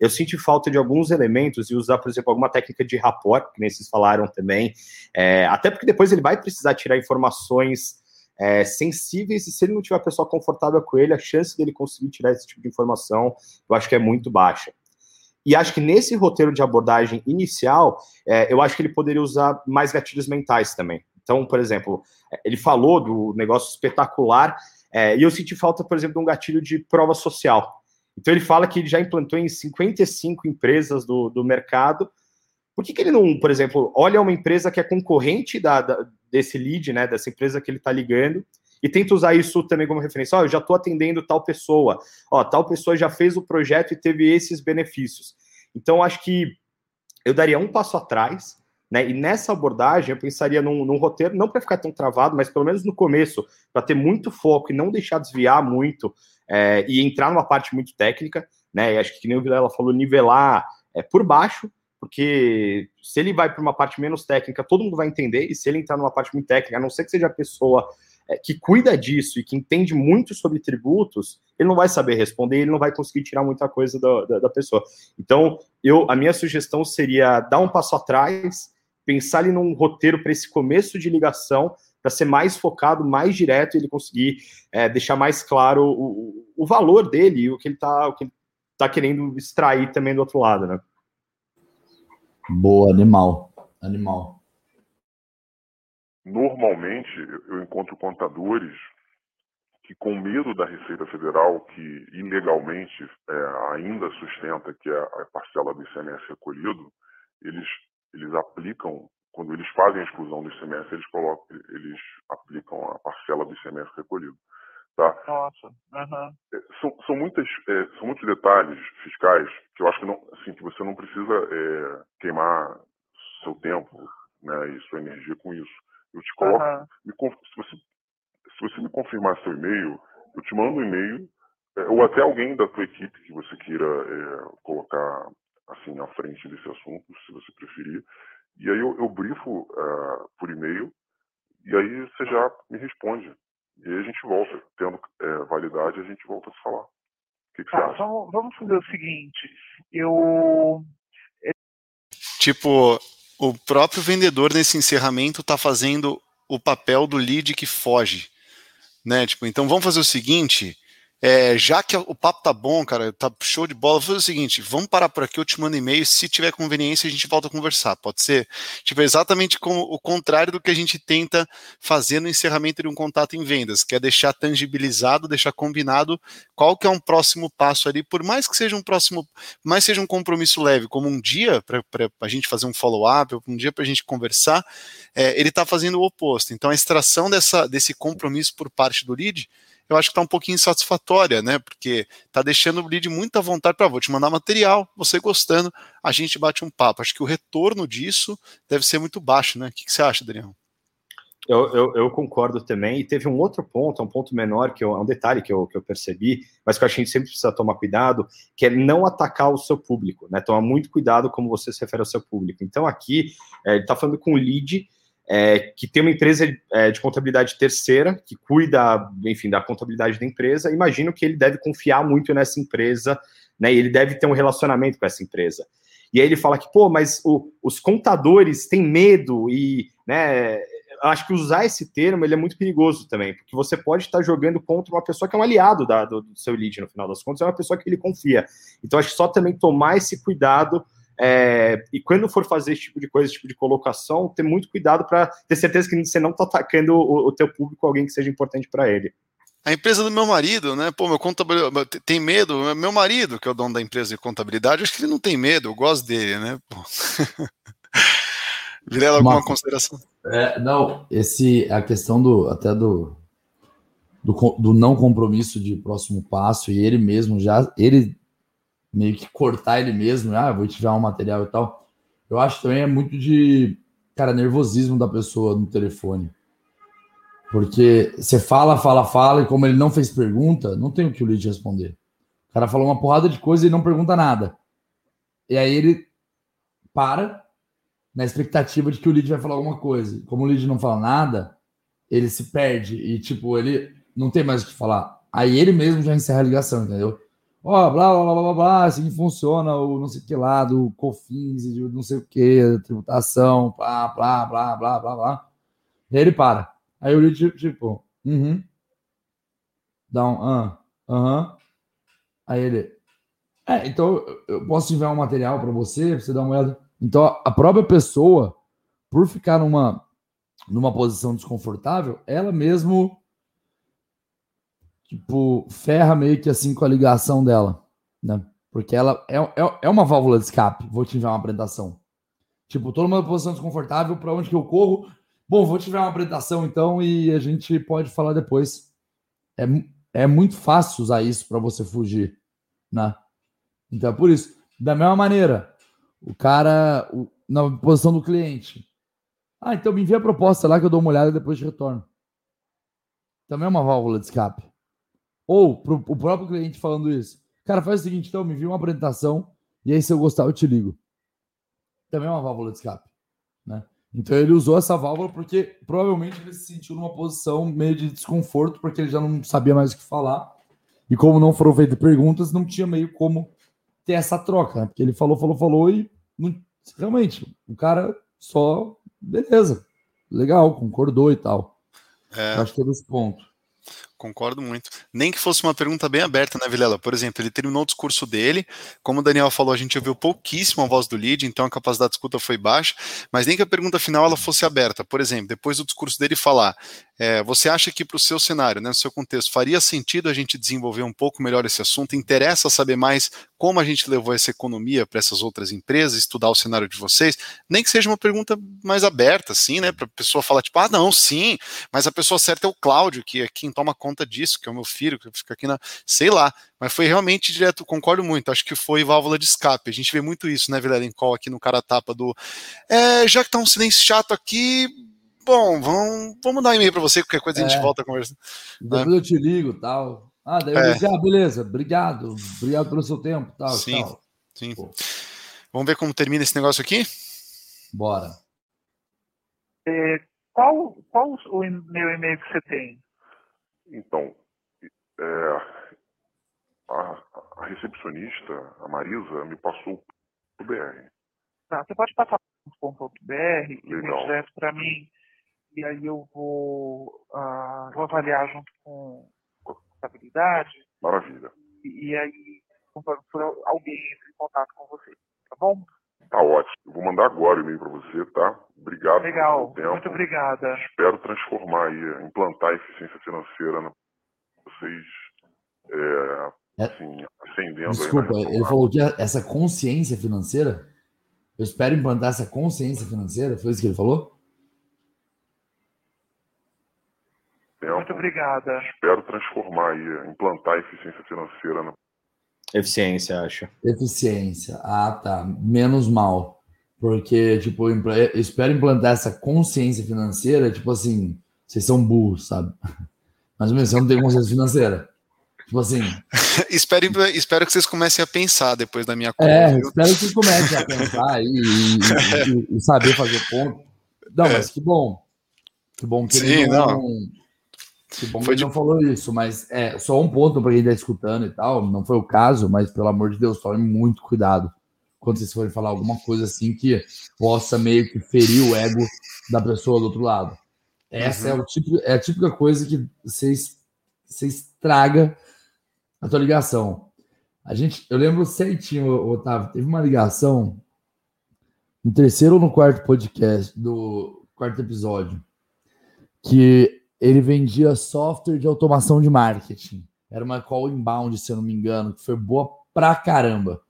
Eu senti falta de alguns elementos e usar, por exemplo, alguma técnica de rapport, que nem vocês falaram também, é, até porque depois ele vai precisar tirar informações é, sensíveis e se ele não tiver a pessoa confortável com ele, a chance dele conseguir tirar esse tipo de informação, eu acho que é muito baixa. E acho que nesse roteiro de abordagem inicial, é, eu acho que ele poderia usar mais gatilhos mentais também. Então, por exemplo, ele falou do negócio espetacular, é, e eu senti falta, por exemplo, de um gatilho de prova social. Então, ele fala que ele já implantou em 55 empresas do, do mercado. Por que, que ele não, por exemplo, olha uma empresa que é concorrente da, da desse lead, né, dessa empresa que ele está ligando, e tenta usar isso também como referência. Oh, eu já estou atendendo tal pessoa, ó, tal pessoa já fez o projeto e teve esses benefícios. Então, acho que eu daria um passo atrás, né? E nessa abordagem, eu pensaria num, num roteiro, não para ficar tão travado, mas pelo menos no começo, para ter muito foco e não deixar desviar muito é, e entrar numa parte muito técnica. Né? E acho que, nem o Vilela falou, nivelar é, por baixo, porque se ele vai para uma parte menos técnica, todo mundo vai entender, e se ele entrar numa parte muito técnica, a não ser que seja a pessoa é, que cuida disso e que entende muito sobre tributos, ele não vai saber responder, ele não vai conseguir tirar muita coisa da, da, da pessoa. Então, eu, a minha sugestão seria dar um passo atrás, pensar ali num roteiro para esse começo de ligação, para ser mais focado, mais direto, e ele conseguir é, deixar mais claro o, o valor dele e o que ele está tá querendo extrair também do outro lado, né? Boa, animal. Animal. Normalmente, eu encontro contadores que que com medo da Receita Federal, que ilegalmente é, ainda sustenta que é a parcela do ICMS recolhido, eles, eles aplicam, quando eles fazem a exclusão do ICMS, eles, colocam, eles aplicam a parcela do ICMS recolhido. Tá? Nossa. Uhum. São, são, muitas, é, são muitos detalhes fiscais que eu acho que, não, assim, que você não precisa é, queimar seu tempo né, e sua energia com isso. Eu te coloco, uhum. me, se, você, se você me confirmar seu e-mail, eu te mando um e-mail, é, ou até alguém da tua equipe que você queira é, colocar assim à frente desse assunto, se você preferir. E aí eu, eu brifo uh, por e-mail e aí você já me responde. E aí a gente volta, tendo é, validade, a gente volta a se falar. O que, que tá, você acha? Vamos, vamos fazer o seguinte, eu... Tipo, o próprio vendedor nesse encerramento está fazendo o papel do lead que foge, né? Tipo, então vamos fazer o seguinte, é, já que o papo tá bom, cara, tá show de bola, vou fazer o seguinte: vamos parar por aqui, eu te mando e-mail. Se tiver conveniência, a gente volta a conversar. Pode ser? Tipo, exatamente como o contrário do que a gente tenta fazer no encerramento de um contato em vendas, que é deixar tangibilizado, deixar combinado qual que é um próximo passo ali, por mais que seja um próximo, mais seja um compromisso leve, como um dia para a gente fazer um follow-up, um dia para a gente conversar, é, ele está fazendo o oposto. Então, a extração dessa, desse compromisso por parte do lead eu acho que está um pouquinho insatisfatória, né? Porque está deixando o lead muito à vontade para vou te mandar material, você gostando, a gente bate um papo. Acho que o retorno disso deve ser muito baixo, né? O que, que você acha, Daniel? Eu, eu, eu, concordo também. E teve um outro ponto, um ponto menor, que é um detalhe que eu, que eu percebi, mas que eu acho que a gente sempre precisa tomar cuidado, que é não atacar o seu público, né? Tomar muito cuidado como você se refere ao seu público. Então, aqui, é, ele está falando com o lead é, que tem uma empresa é, de contabilidade terceira, que cuida, enfim, da contabilidade da empresa, imagino que ele deve confiar muito nessa empresa, né, e ele deve ter um relacionamento com essa empresa. E aí ele fala que, pô, mas o, os contadores têm medo e, né, acho que usar esse termo ele é muito perigoso também, porque você pode estar jogando contra uma pessoa que é um aliado da, do, do seu lead, no final das contas, é uma pessoa que ele confia. Então, acho que só também tomar esse cuidado é, e quando for fazer esse tipo de coisa, esse tipo de colocação, ter muito cuidado para ter certeza que você não está atacando o, o teu público, alguém que seja importante para ele. A empresa do meu marido, né? Pô, meu contabilidade tem medo. Meu marido, que é o dono da empresa de contabilidade, acho que ele não tem medo, eu gosto dele, né? *laughs* Virela, alguma Uma, consideração? É, não, esse a questão do até do, do, do não compromisso de próximo passo e ele mesmo já ele meio que cortar ele mesmo, ah, vou tirar um material e tal. Eu acho também é muito de, cara, nervosismo da pessoa no telefone. Porque você fala, fala, fala, e como ele não fez pergunta, não tem o que o lead responder. O cara falou uma porrada de coisa e não pergunta nada. E aí ele para na expectativa de que o lead vai falar alguma coisa. Como o lead não fala nada, ele se perde e, tipo, ele não tem mais o que falar. Aí ele mesmo já encerra a ligação, entendeu? Ó, blá, blá, blá, blá, blá, assim funciona o não sei o que lá, do COFINS, não sei o que, tributação, blá, blá, blá, blá, blá, blá. E aí ele para. Aí eu li, tipo, tipo uhum. Dá um, ah, aham. Aí ele, é, então eu posso enviar um material para você, pra você dar uma olhada. Então a própria pessoa, por ficar numa, numa posição desconfortável, ela mesmo tipo, ferra meio que assim com a ligação dela, né? Porque ela é, é, é uma válvula de escape. Vou te enviar uma apresentação. Tipo, tô numa posição desconfortável, para onde que eu corro? Bom, vou te enviar uma apresentação então e a gente pode falar depois. É, é muito fácil usar isso para você fugir, né? Então é por isso. Da mesma maneira, o cara, o, na posição do cliente. Ah, então me envia a proposta lá que eu dou uma olhada e depois retorno. Também é uma válvula de escape. Ou pro, o próprio cliente falando isso. Cara, faz o seguinte, então, me envia uma apresentação e aí, se eu gostar, eu te ligo. Também é uma válvula de escape. Né? Então ele usou essa válvula porque provavelmente ele se sentiu numa posição meio de desconforto, porque ele já não sabia mais o que falar. E como não foram feitas perguntas, não tinha meio como ter essa troca, né? Porque ele falou, falou, falou e não... realmente o cara só beleza, legal, concordou e tal. É. Acho que é desse ponto. Concordo muito. Nem que fosse uma pergunta bem aberta, né, Vilela? Por exemplo, ele terminou o discurso dele, como o Daniel falou, a gente ouviu pouquíssimo a voz do lead, então a capacidade de escuta foi baixa, mas nem que a pergunta final ela fosse aberta. Por exemplo, depois do discurso dele falar, é, você acha que para o seu cenário, né, no seu contexto, faria sentido a gente desenvolver um pouco melhor esse assunto? Interessa saber mais como a gente levou essa economia para essas outras empresas, estudar o cenário de vocês? Nem que seja uma pergunta mais aberta, assim, né, para a pessoa falar, tipo, ah, não, sim, mas a pessoa certa é o Cláudio, que é quem toma conta conta disso, que é o meu filho, que fica aqui na. Sei lá. Mas foi realmente direto, concordo muito. Acho que foi válvula de escape. A gente vê muito isso, né, Vilela, em call aqui no cara tapa do. É, já que tá um silêncio chato aqui, bom, vamos, vamos dar um e-mail para você, qualquer coisa é, a gente é. volta a conversar. Depois né? eu te ligo tal. Ah, daí eu é. disse, ah, beleza, obrigado, obrigado pelo seu tempo tal. Sim, tal. sim. Pô. Vamos ver como termina esse negócio aqui? Bora. É, qual, qual o meu e-mail que você tem? Então, é, a, a, recepcionista, a Marisa, me passou o BR. Tá, você pode passar o .br e direto para mim, e aí eu vou, uh, vou avaliar junto com a contabilidade. Maravilha. E, e aí, por alguém entre em contato com você, tá bom? Tá ótimo. Eu vou mandar agora o e-mail para você, tá? Obrigado Legal. pelo tempo. Muito obrigada. Espero transformar aí, implantar a eficiência financeira na vocês é, é, assim, ascendendo. Desculpa, ele falou que essa consciência financeira. Eu espero implantar essa consciência financeira. Foi isso que ele falou? Tempo. Muito obrigada. Espero transformar aí, implantar a eficiência financeira na Eficiência, acho. Eficiência. Ah, tá. Menos mal. Porque, tipo, eu espero implantar essa consciência financeira, tipo assim, vocês são burros, sabe? *laughs* Mas ou menos, você não tem consciência financeira. Tipo assim. *laughs* espero, espero que vocês comecem a pensar depois da minha conta. É, viu? espero que vocês comecem a pensar e, e, e, saber fazer ponto. Não, é. mas que bom. Que bom que Sim, não, não que bom foi que ele não falou isso, mas é só um ponto para quem está escutando e tal. Não foi o caso, mas pelo amor de Deus, tome muito cuidado quando vocês forem falar alguma coisa assim que possa meio que ferir o ego da pessoa do outro lado. Essa é uhum. é, o tipo, é a típica coisa que vocês, você estraga a tua ligação. A gente, eu lembro certinho, Otávio, teve uma ligação no terceiro ou no quarto podcast do quarto episódio que ele vendia software de automação de marketing. Era uma call inbound, se eu não me engano, que foi boa pra caramba.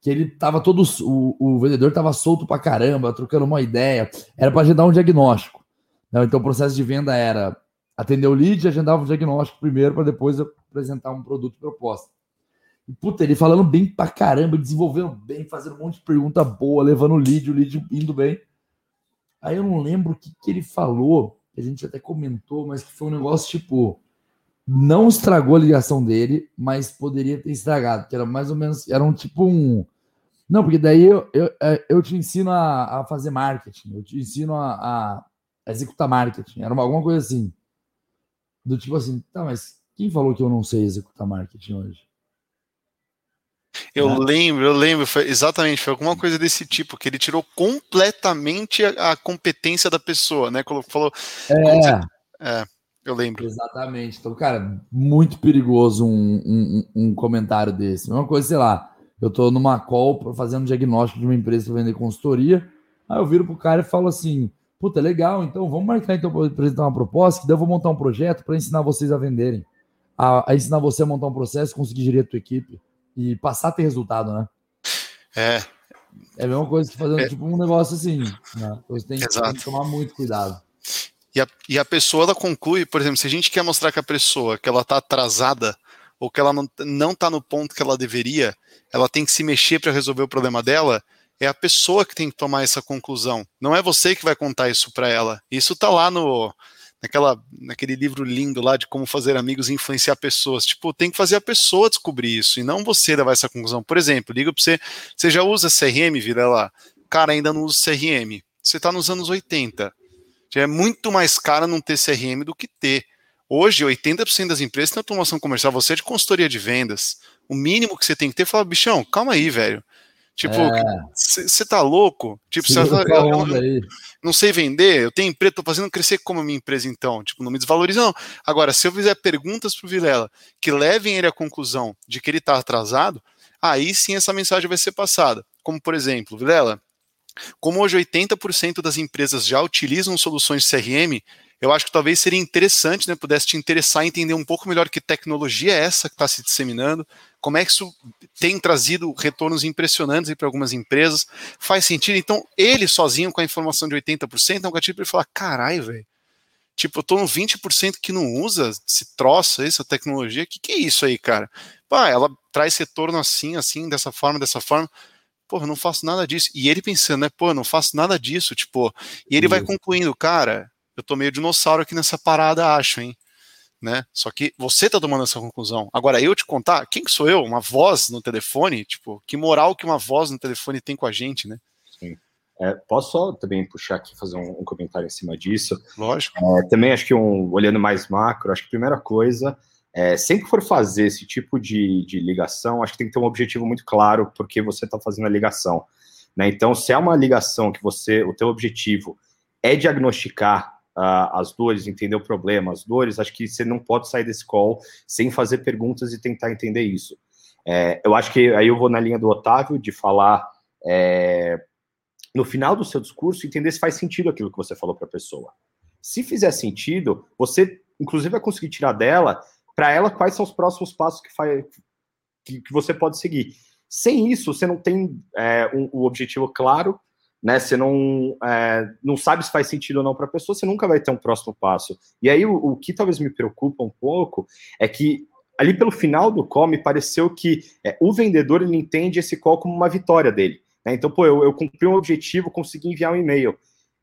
Que ele tava todo. O, o vendedor tava solto pra caramba, trocando uma ideia. Era para agendar um diagnóstico. Não, então o processo de venda era atender o lead, agendava o diagnóstico primeiro para depois apresentar um produto proposta. E, puta, ele falando bem pra caramba, desenvolvendo bem, fazendo um monte de pergunta boa, levando o lead, o lead indo bem. Aí eu não lembro o que, que ele falou a gente até comentou, mas que foi um negócio tipo. Não estragou a ligação dele, mas poderia ter estragado, que era mais ou menos. Era um tipo um. Não, porque daí eu, eu, é, eu te ensino a, a fazer marketing, eu te ensino a, a executar marketing. Era uma, alguma coisa assim. Do tipo assim, tá, mas quem falou que eu não sei executar marketing hoje? Eu lembro, eu lembro, foi exatamente, foi alguma coisa desse tipo, que ele tirou completamente a, a competência da pessoa, né? Falou. É. é. Eu lembro. Exatamente. Então, cara, muito perigoso um, um, um comentário desse. Uma coisa, sei lá, eu tô numa call fazendo um diagnóstico de uma empresa para vender consultoria. Aí eu viro pro cara e falo assim: puta, legal, então vamos marcar então para apresentar uma proposta, que daí eu vou montar um projeto para ensinar vocês a venderem. A, a, ensinar você a montar um processo, conseguir gerir a tua equipe e passar a ter resultado, né? É. É a mesma coisa que fazer é. tipo, um negócio assim. Né? Você tem, tem, que tomar muito cuidado. E a, e a pessoa ela conclui, por exemplo, se a gente quer mostrar que a pessoa que ela está atrasada ou que ela não, não tá no ponto que ela deveria, ela tem que se mexer para resolver o problema dela, é a pessoa que tem que tomar essa conclusão. Não é você que vai contar isso para ela. Isso tá lá no naquela, naquele livro lindo lá de como fazer amigos e influenciar pessoas. Tipo, tem que fazer a pessoa descobrir isso e não você levar essa conclusão. Por exemplo, liga para você, você já usa CRM, vira lá. Cara, ainda não usa CRM. Você está nos anos 80. Já é muito mais caro não ter CRM do que ter. Hoje, 80% das empresas têm automação comercial. Você é de consultoria de vendas. O mínimo que você tem que ter é falar, bichão, calma aí, velho. Tipo, você é. tá louco? Tipo, você vai, eu, eu, não sei vender, eu tenho empresa, tô fazendo crescer como a minha empresa então. Tipo, não me desvaloriza, não. Agora, se eu fizer perguntas pro Vilela que levem ele à conclusão de que ele tá atrasado, aí sim essa mensagem vai ser passada. Como, por exemplo, Vilela, como hoje 80% das empresas já utilizam soluções CRM, eu acho que talvez seria interessante, né, pudesse te interessar em entender um pouco melhor que tecnologia é essa que está se disseminando, como é que isso tem trazido retornos impressionantes para algumas empresas, faz sentido. Então, ele sozinho com a informação de 80% é um gatilho para ele falar: caralho, velho. Tipo, eu tô no 20% que não usa esse troço, essa tecnologia. Que que é isso aí, cara? Pá, ela traz retorno assim, assim, dessa forma, dessa forma. Porra, eu não faço nada disso. E ele pensando, né? Pô, não faço nada disso, tipo. E ele vai concluindo, cara, eu tô meio dinossauro aqui nessa parada, acho, hein? Né? Só que você tá tomando essa conclusão. Agora, eu te contar, quem que sou eu? Uma voz no telefone? Tipo, que moral que uma voz no telefone tem com a gente, né? Sim. É, posso só também puxar aqui, fazer um, um comentário em cima disso? Lógico. É, também acho que, um, olhando mais macro, acho que a primeira coisa, é, sempre que for fazer esse tipo de, de ligação, acho que tem que ter um objetivo muito claro porque você está fazendo a ligação. Né? Então, se é uma ligação que você, o teu objetivo é diagnosticar as dores, entender o problema, as dores, acho que você não pode sair desse call sem fazer perguntas e tentar entender isso. É, eu acho que aí eu vou na linha do Otávio de falar é, no final do seu discurso, entender se faz sentido aquilo que você falou para a pessoa. Se fizer sentido, você, inclusive, vai conseguir tirar dela, para ela, quais são os próximos passos que, faz, que, que, você pode seguir. Sem isso, você não tem é, um objetivo claro, né? Você não, é, não sabe se faz sentido ou não para a pessoa, você nunca vai ter um próximo passo. E aí o, o, que talvez me preocupa um pouco é que ali pelo final do call me pareceu que é, o vendedor ele entende esse call como uma vitória dele. Né? Então, pô, eu, eu cumpri um objetivo, consegui enviar um e-mail.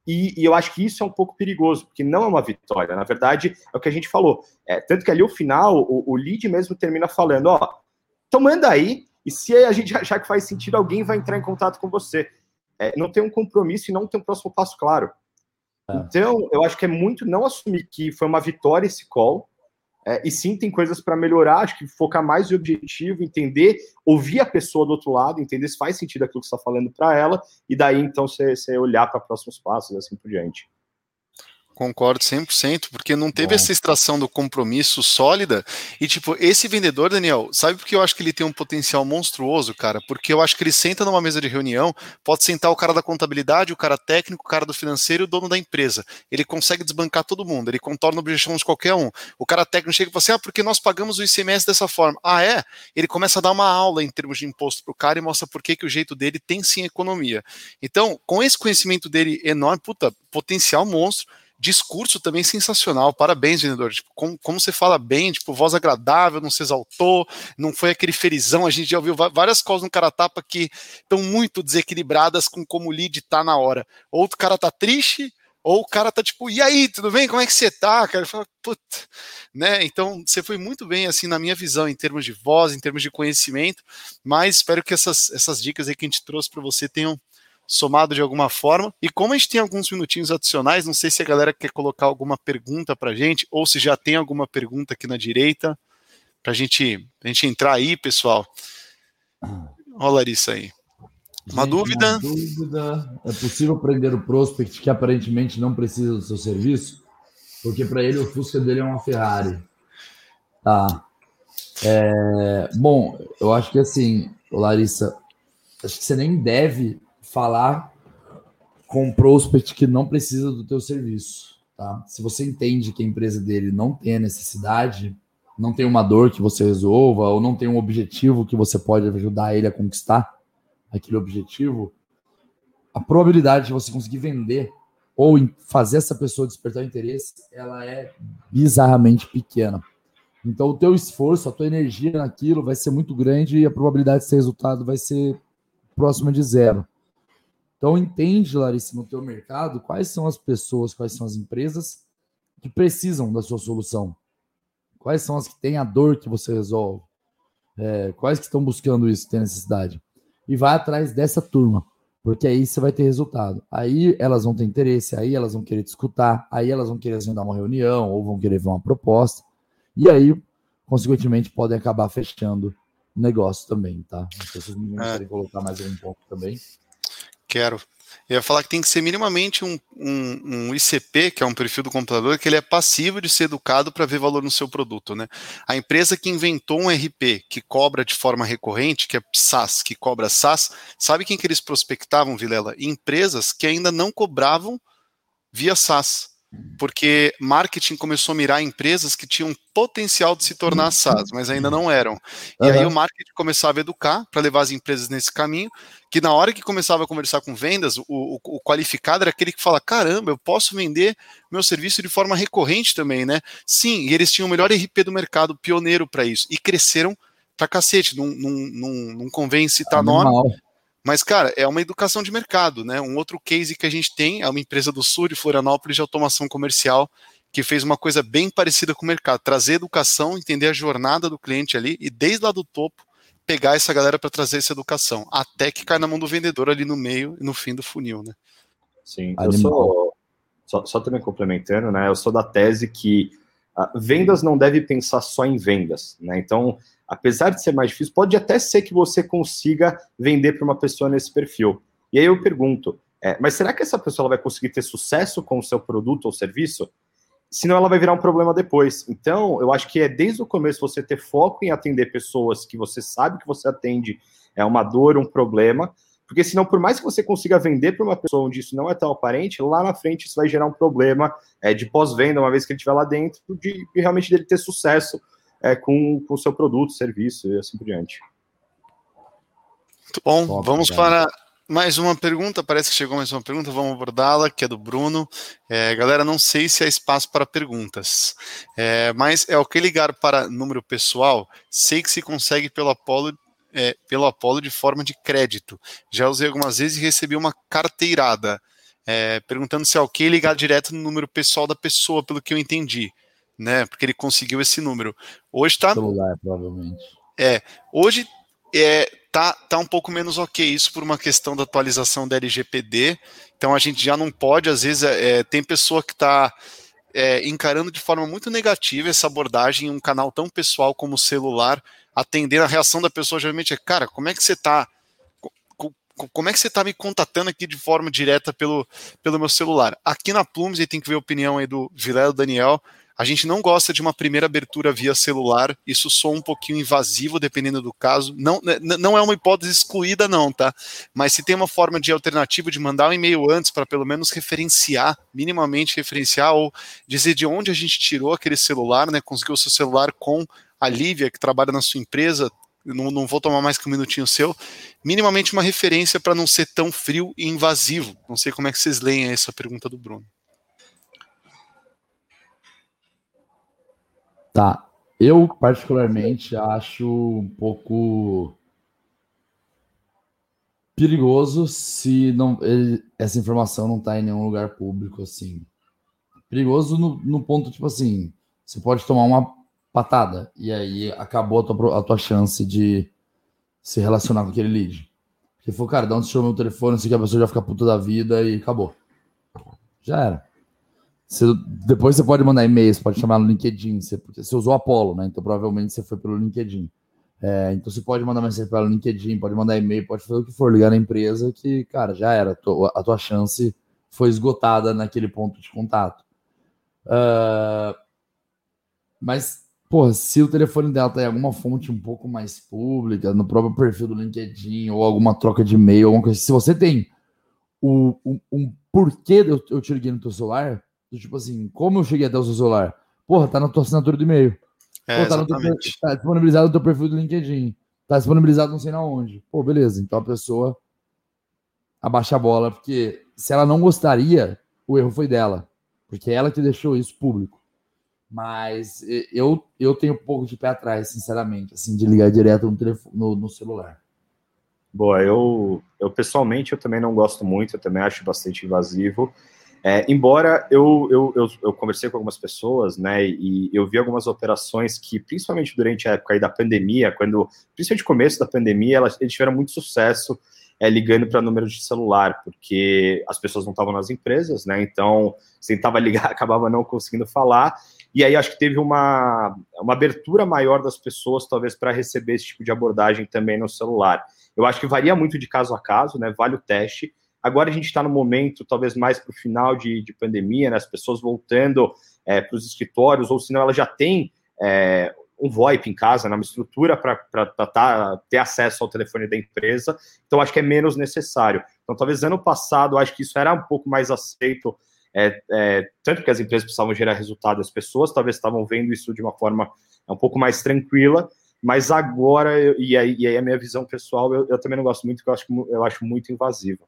E, e, eu acho que isso é um pouco perigoso, porque não é uma vitória. Na verdade, é o que a gente falou. É, tanto que ali o final, o, o lead mesmo termina falando: ó, então manda aí, e se a gente achar que faz sentido, alguém vai entrar em contato com você é, não tem um compromisso e não tem um próximo passo claro. É. Então, eu acho que é muito não assumir que foi uma vitória esse call, é, e sim tem coisas para melhorar, acho que focar mais no objetivo, entender, ouvir a pessoa do outro lado, entender se faz sentido aquilo que você está falando para ela, e daí então você olhar para próximos passos e assim por diante. Concordo 100%, porque não teve Bom. essa extração do compromisso sólida. E, tipo, esse vendedor, Daniel, sabe por que eu acho que ele tem um potencial monstruoso, cara? Porque eu acho que ele senta numa mesa de reunião, pode sentar o cara da contabilidade, o cara técnico, o cara do financeiro e o dono da empresa. Ele consegue desbancar todo mundo, ele contorna objeção de qualquer um. O cara técnico chega e fala assim: ah, porque nós pagamos o ICMS dessa forma. Ah, é? Ele começa a dar uma aula em termos de imposto pro cara e mostra por que, que o jeito dele tem sim economia. Então, com esse conhecimento dele enorme, puta, potencial monstro Discurso também sensacional. Parabéns, vendedor. Tipo, como, como você fala bem, tipo, voz agradável, não se exaltou, não foi aquele felizão. A gente já ouviu várias coisas no cara tapa que estão muito desequilibradas com como o lead tá na hora. Ou o cara tá triste, ou o cara tá tipo, e aí, tudo bem? Como é que você tá? Cara, fala, puta, né? Então, você foi muito bem, assim, na minha visão, em termos de voz, em termos de conhecimento, mas espero que essas, essas dicas aí que a gente trouxe para você tenham somado de alguma forma. E como a gente tem alguns minutinhos adicionais, não sei se a galera quer colocar alguma pergunta para gente, ou se já tem alguma pergunta aqui na direita, para gente, a gente entrar aí, pessoal. Olha Larissa aí. Uma gente, dúvida? Uma dúvida. É possível prender o prospect que aparentemente não precisa do seu serviço? Porque para ele o Fusca dele é uma Ferrari. Tá. É, bom, eu acho que assim, Larissa, acho que você nem deve falar com um prospect que não precisa do teu serviço, tá? Se você entende que a empresa dele não tem a necessidade, não tem uma dor que você resolva ou não tem um objetivo que você pode ajudar ele a conquistar aquele objetivo, a probabilidade de você conseguir vender ou fazer essa pessoa despertar interesse, ela é bizarramente pequena. Então, o teu esforço, a tua energia naquilo vai ser muito grande e a probabilidade de ser resultado vai ser próxima de zero. Então, entende, Larissa, no teu mercado, quais são as pessoas, quais são as empresas que precisam da sua solução. Quais são as que têm a dor que você resolve. É, quais que estão buscando isso, tem necessidade. E vai atrás dessa turma, porque aí você vai ter resultado. Aí elas vão ter interesse, aí elas vão querer te escutar, aí elas vão querer agendar uma reunião, ou vão querer ver uma proposta. E aí, consequentemente, podem acabar fechando negócio também, tá? Não sei se vocês me é. colocar mais um ponto também. Quero. Eu ia falar que tem que ser minimamente um, um, um, ICP, que é um perfil do computador, que ele é passivo de ser educado para ver valor no seu produto. Né? A empresa que inventou um RP que cobra de forma recorrente, que é SaaS, que cobra SaaS, sabe quem que eles prospectavam, Vilela? Empresas que ainda não cobravam via SaaS porque marketing começou a mirar empresas que tinham potencial de se tornar SaaS, mas ainda não eram. E uhum. aí o marketing começava a educar para levar as empresas nesse caminho, que na hora que começava a conversar com vendas, o, o, o, qualificado era aquele que fala, caramba, eu posso vender meu serviço de forma recorrente também, né? Sim, e eles tinham o melhor RP do mercado, pioneiro para isso, e cresceram pra cacete, não, não, não, não convém citar nome, mas, cara, é uma educação de mercado, né? Um outro case que a gente tem é uma empresa do sul de Florianópolis de automação comercial que fez uma coisa bem parecida com o mercado, trazer educação, entender a jornada do cliente ali e desde lá do topo pegar essa galera para trazer essa educação, até que cai na mão do vendedor ali no meio e no fim do funil, né? Sim, eu sou só, só também complementando, né? Eu sou da tese que uh, vendas não deve pensar só em vendas, né? Então, apesar de ser mais difícil, pode até ser que você consiga vender para uma pessoa nesse perfil. E aí eu pergunto, é, mas será que essa pessoa vai conseguir ter sucesso com o seu produto ou serviço? Senão ela vai virar um problema depois. Então, eu acho que é desde o começo você ter foco em atender pessoas que você sabe que você atende é uma dor, um problema, porque senão, por mais que você consiga vender para uma pessoa onde isso não é tão aparente, lá na frente isso vai gerar um problema é, de pós-venda, uma vez que ele estiver lá dentro, de, de realmente dele ter sucesso é, com o seu produto, serviço e assim por diante. Muito bom, Top, vamos para mais uma pergunta, parece que chegou mais uma pergunta, vamos abordá-la, que é do Bruno. É, galera, não sei se há espaço para perguntas, é, mas é o que ligar para número pessoal, sei que se consegue pelo Apolo, é, pelo Apolo de forma de crédito. Já usei algumas vezes e recebi uma carteirada, é, perguntando se é ok ligar direto no número pessoal da pessoa, pelo que eu entendi né? Porque ele conseguiu esse número. Hoje tá. Celular, provavelmente. É. Hoje é, tá, tá um pouco menos ok isso por uma questão da atualização da LGPD. Então a gente já não pode, às vezes, é, tem pessoa que está é, encarando de forma muito negativa essa abordagem em um canal tão pessoal como o celular, atendendo a reação da pessoa geralmente é, cara, como é que você está como é que você está me contatando aqui de forma direta pelo, pelo meu celular? Aqui na Plumes, e tem que ver a opinião aí do Vilela Daniel, a gente não gosta de uma primeira abertura via celular, isso soa um pouquinho invasivo, dependendo do caso. Não, né, não é uma hipótese excluída, não, tá? Mas se tem uma forma de alternativa de mandar um e-mail antes para pelo menos referenciar, minimamente referenciar, ou dizer de onde a gente tirou aquele celular, né? Conseguiu o seu celular com a Lívia, que trabalha na sua empresa, não, não, vou tomar mais que um minutinho seu, minimamente uma referência para não ser tão frio e invasivo. Não sei como é que vocês leem essa pergunta do Bruno. Tá. Eu, particularmente, acho um pouco perigoso se não ele, essa informação não está em nenhum lugar público, assim. Perigoso no, no, ponto, tipo assim, você pode tomar uma patada e aí acabou a tua, a tua chance de se relacionar com aquele lead. Porque foi, cara, dá um você meu telefone, assim que a pessoa já fica puta da vida e acabou. Já era. Você, depois você pode mandar e-mail, você pode chamar no LinkedIn, você, você usou Apollo, né? Então provavelmente você foi pelo LinkedIn. É, então você pode mandar mensagem pelo LinkedIn, pode mandar e-mail, pode fazer o que for, ligar na empresa que, cara, já era. A tua, a tua chance foi esgotada naquele ponto de contato. Uh, mas, pô, se o telefone dela tá em alguma fonte um pouco mais pública, no próprio perfil do LinkedIn, ou alguma troca de e-mail, alguma coisa, se você tem o, um, um porquê eu, eu te liguei no teu celular, do tipo assim, como eu cheguei até o seu celular? Porra, tá na tua assinatura do e-mail. É, Pô, tá, teu, tá, disponibilizado no teu perfil do LinkedIn. Tá disponibilizado não sei na onde. Pô, beleza. Então a pessoa abaixa a bola, porque se ela não gostaria, o erro foi dela. Porque é ela que deixou isso público. Mas eu, eu tenho um pouco de pé atrás, sinceramente, assim, de ligar direto no, telefone, no, no celular. Boa, eu, eu pessoalmente eu também não gosto muito, eu também acho bastante invasivo. É, embora eu, eu, eu, eu, conversei com algumas pessoas, né, e eu vi algumas operações que, principalmente durante a época da pandemia, quando, principalmente no começo da pandemia, elas, eles tiveram muito sucesso é, ligando para número de celular, porque as pessoas não estavam nas empresas, né, então, tentava ligar, *laughs* acabava não conseguindo falar, E aí acho que teve uma, uma abertura maior das pessoas, talvez, para receber esse tipo de abordagem também no celular. Eu acho que varia muito de caso a caso, né? Vale o teste. Agora a gente está no momento, talvez mais para o final de, de, pandemia, né? As pessoas voltando é, para os escritórios, ou senão ela já tem é, um VoIP em casa, né, uma estrutura para tá, ter acesso ao telefone da empresa, então acho que é menos necessário. Então, talvez ano passado, acho que isso era um pouco mais aceito, é, é, tanto que as empresas precisavam gerar resultado as pessoas, talvez estavam vendo isso de uma forma um pouco mais tranquila, mas agora, e aí, e aí a minha visão pessoal, eu, eu também não gosto muito, porque eu acho, eu acho muito invasiva.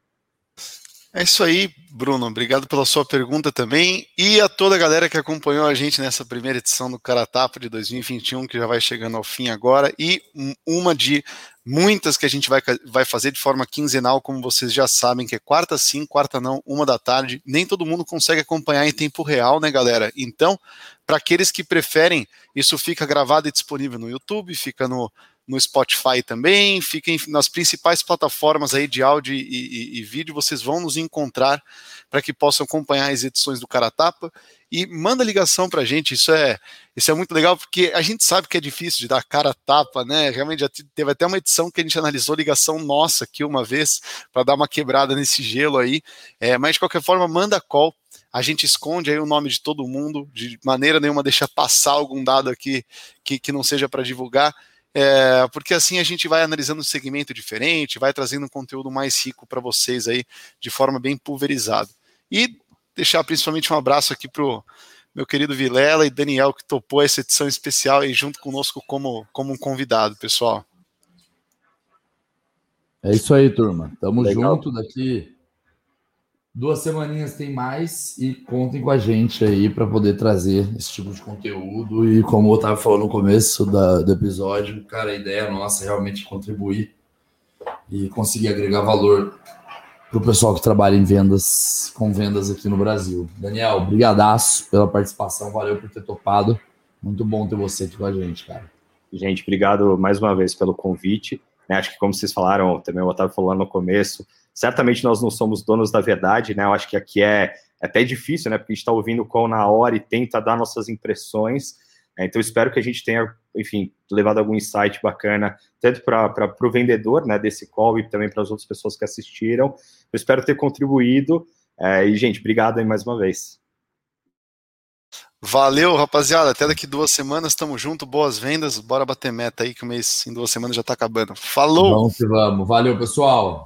É isso aí, Bruno. Obrigado pela sua pergunta também. E a toda a galera que acompanhou a gente nessa primeira edição do Caratapa de 2021, que já vai chegando ao fim agora. E uma de muitas que a gente vai, vai fazer de forma quinzenal, como vocês já sabem, que é quarta sim, quarta não, uma da tarde. Nem todo mundo consegue acompanhar em tempo real, né, galera? Então, para aqueles que preferem, isso fica gravado e disponível no YouTube, fica no no Spotify também, fiquem nas principais plataformas aí de áudio e, e, e vídeo, vocês vão nos encontrar para que possam acompanhar as edições do Caratapa e manda ligação para a gente, isso é, isso é muito legal, porque a gente sabe que é difícil de dar cara tapa, né? Realmente já teve até uma edição que a gente analisou ligação nossa aqui uma vez para dar uma quebrada nesse gelo aí. É, mas de qualquer forma, manda call. A gente esconde aí o nome de todo mundo, de maneira nenhuma deixa passar algum dado aqui que, que não seja para divulgar é, porque assim a gente vai analisando um segmento diferente, vai trazendo um conteúdo mais rico para vocês aí, de forma bem pulverizada. E deixar principalmente um abraço aqui pro meu querido Vilela e Daniel, que topou essa edição especial aí junto conosco como, como um convidado, pessoal. É isso aí, turma. Tamo Legal. junto daqui Duas semaninhas tem mais e contem com a gente aí para poder trazer esse tipo de conteúdo. E como eu estava falando no começo da, do episódio, cara, a ideia nossa é realmente contribuir e conseguir agregar valor para o pessoal que trabalha em vendas, com vendas aqui no Brasil. Daniel, brigadaço pela participação, valeu por ter topado. Muito bom ter você aqui com a gente, cara. Gente, obrigado mais uma vez pelo convite. Acho que como vocês falaram, também o Otávio falou no começo, certamente nós não somos donos da verdade, né? Eu acho que aqui é até difícil, né? Porque a gente está ouvindo com na hora e tenta dar nossas impressões. Né? Então, espero que a gente tenha, enfim, levado algum insight bacana, tanto para o vendedor, né, desse call e também para as outras pessoas que assistiram. Eu espero ter contribuído. É, e, gente, obrigado aí mais uma vez. Valeu, rapaziada. Até daqui duas semanas, tamo junto. Boas vendas. Bora bater meta aí, que o mês em duas semanas já tá acabando. Falou! Vamos que vamos. Valeu, pessoal.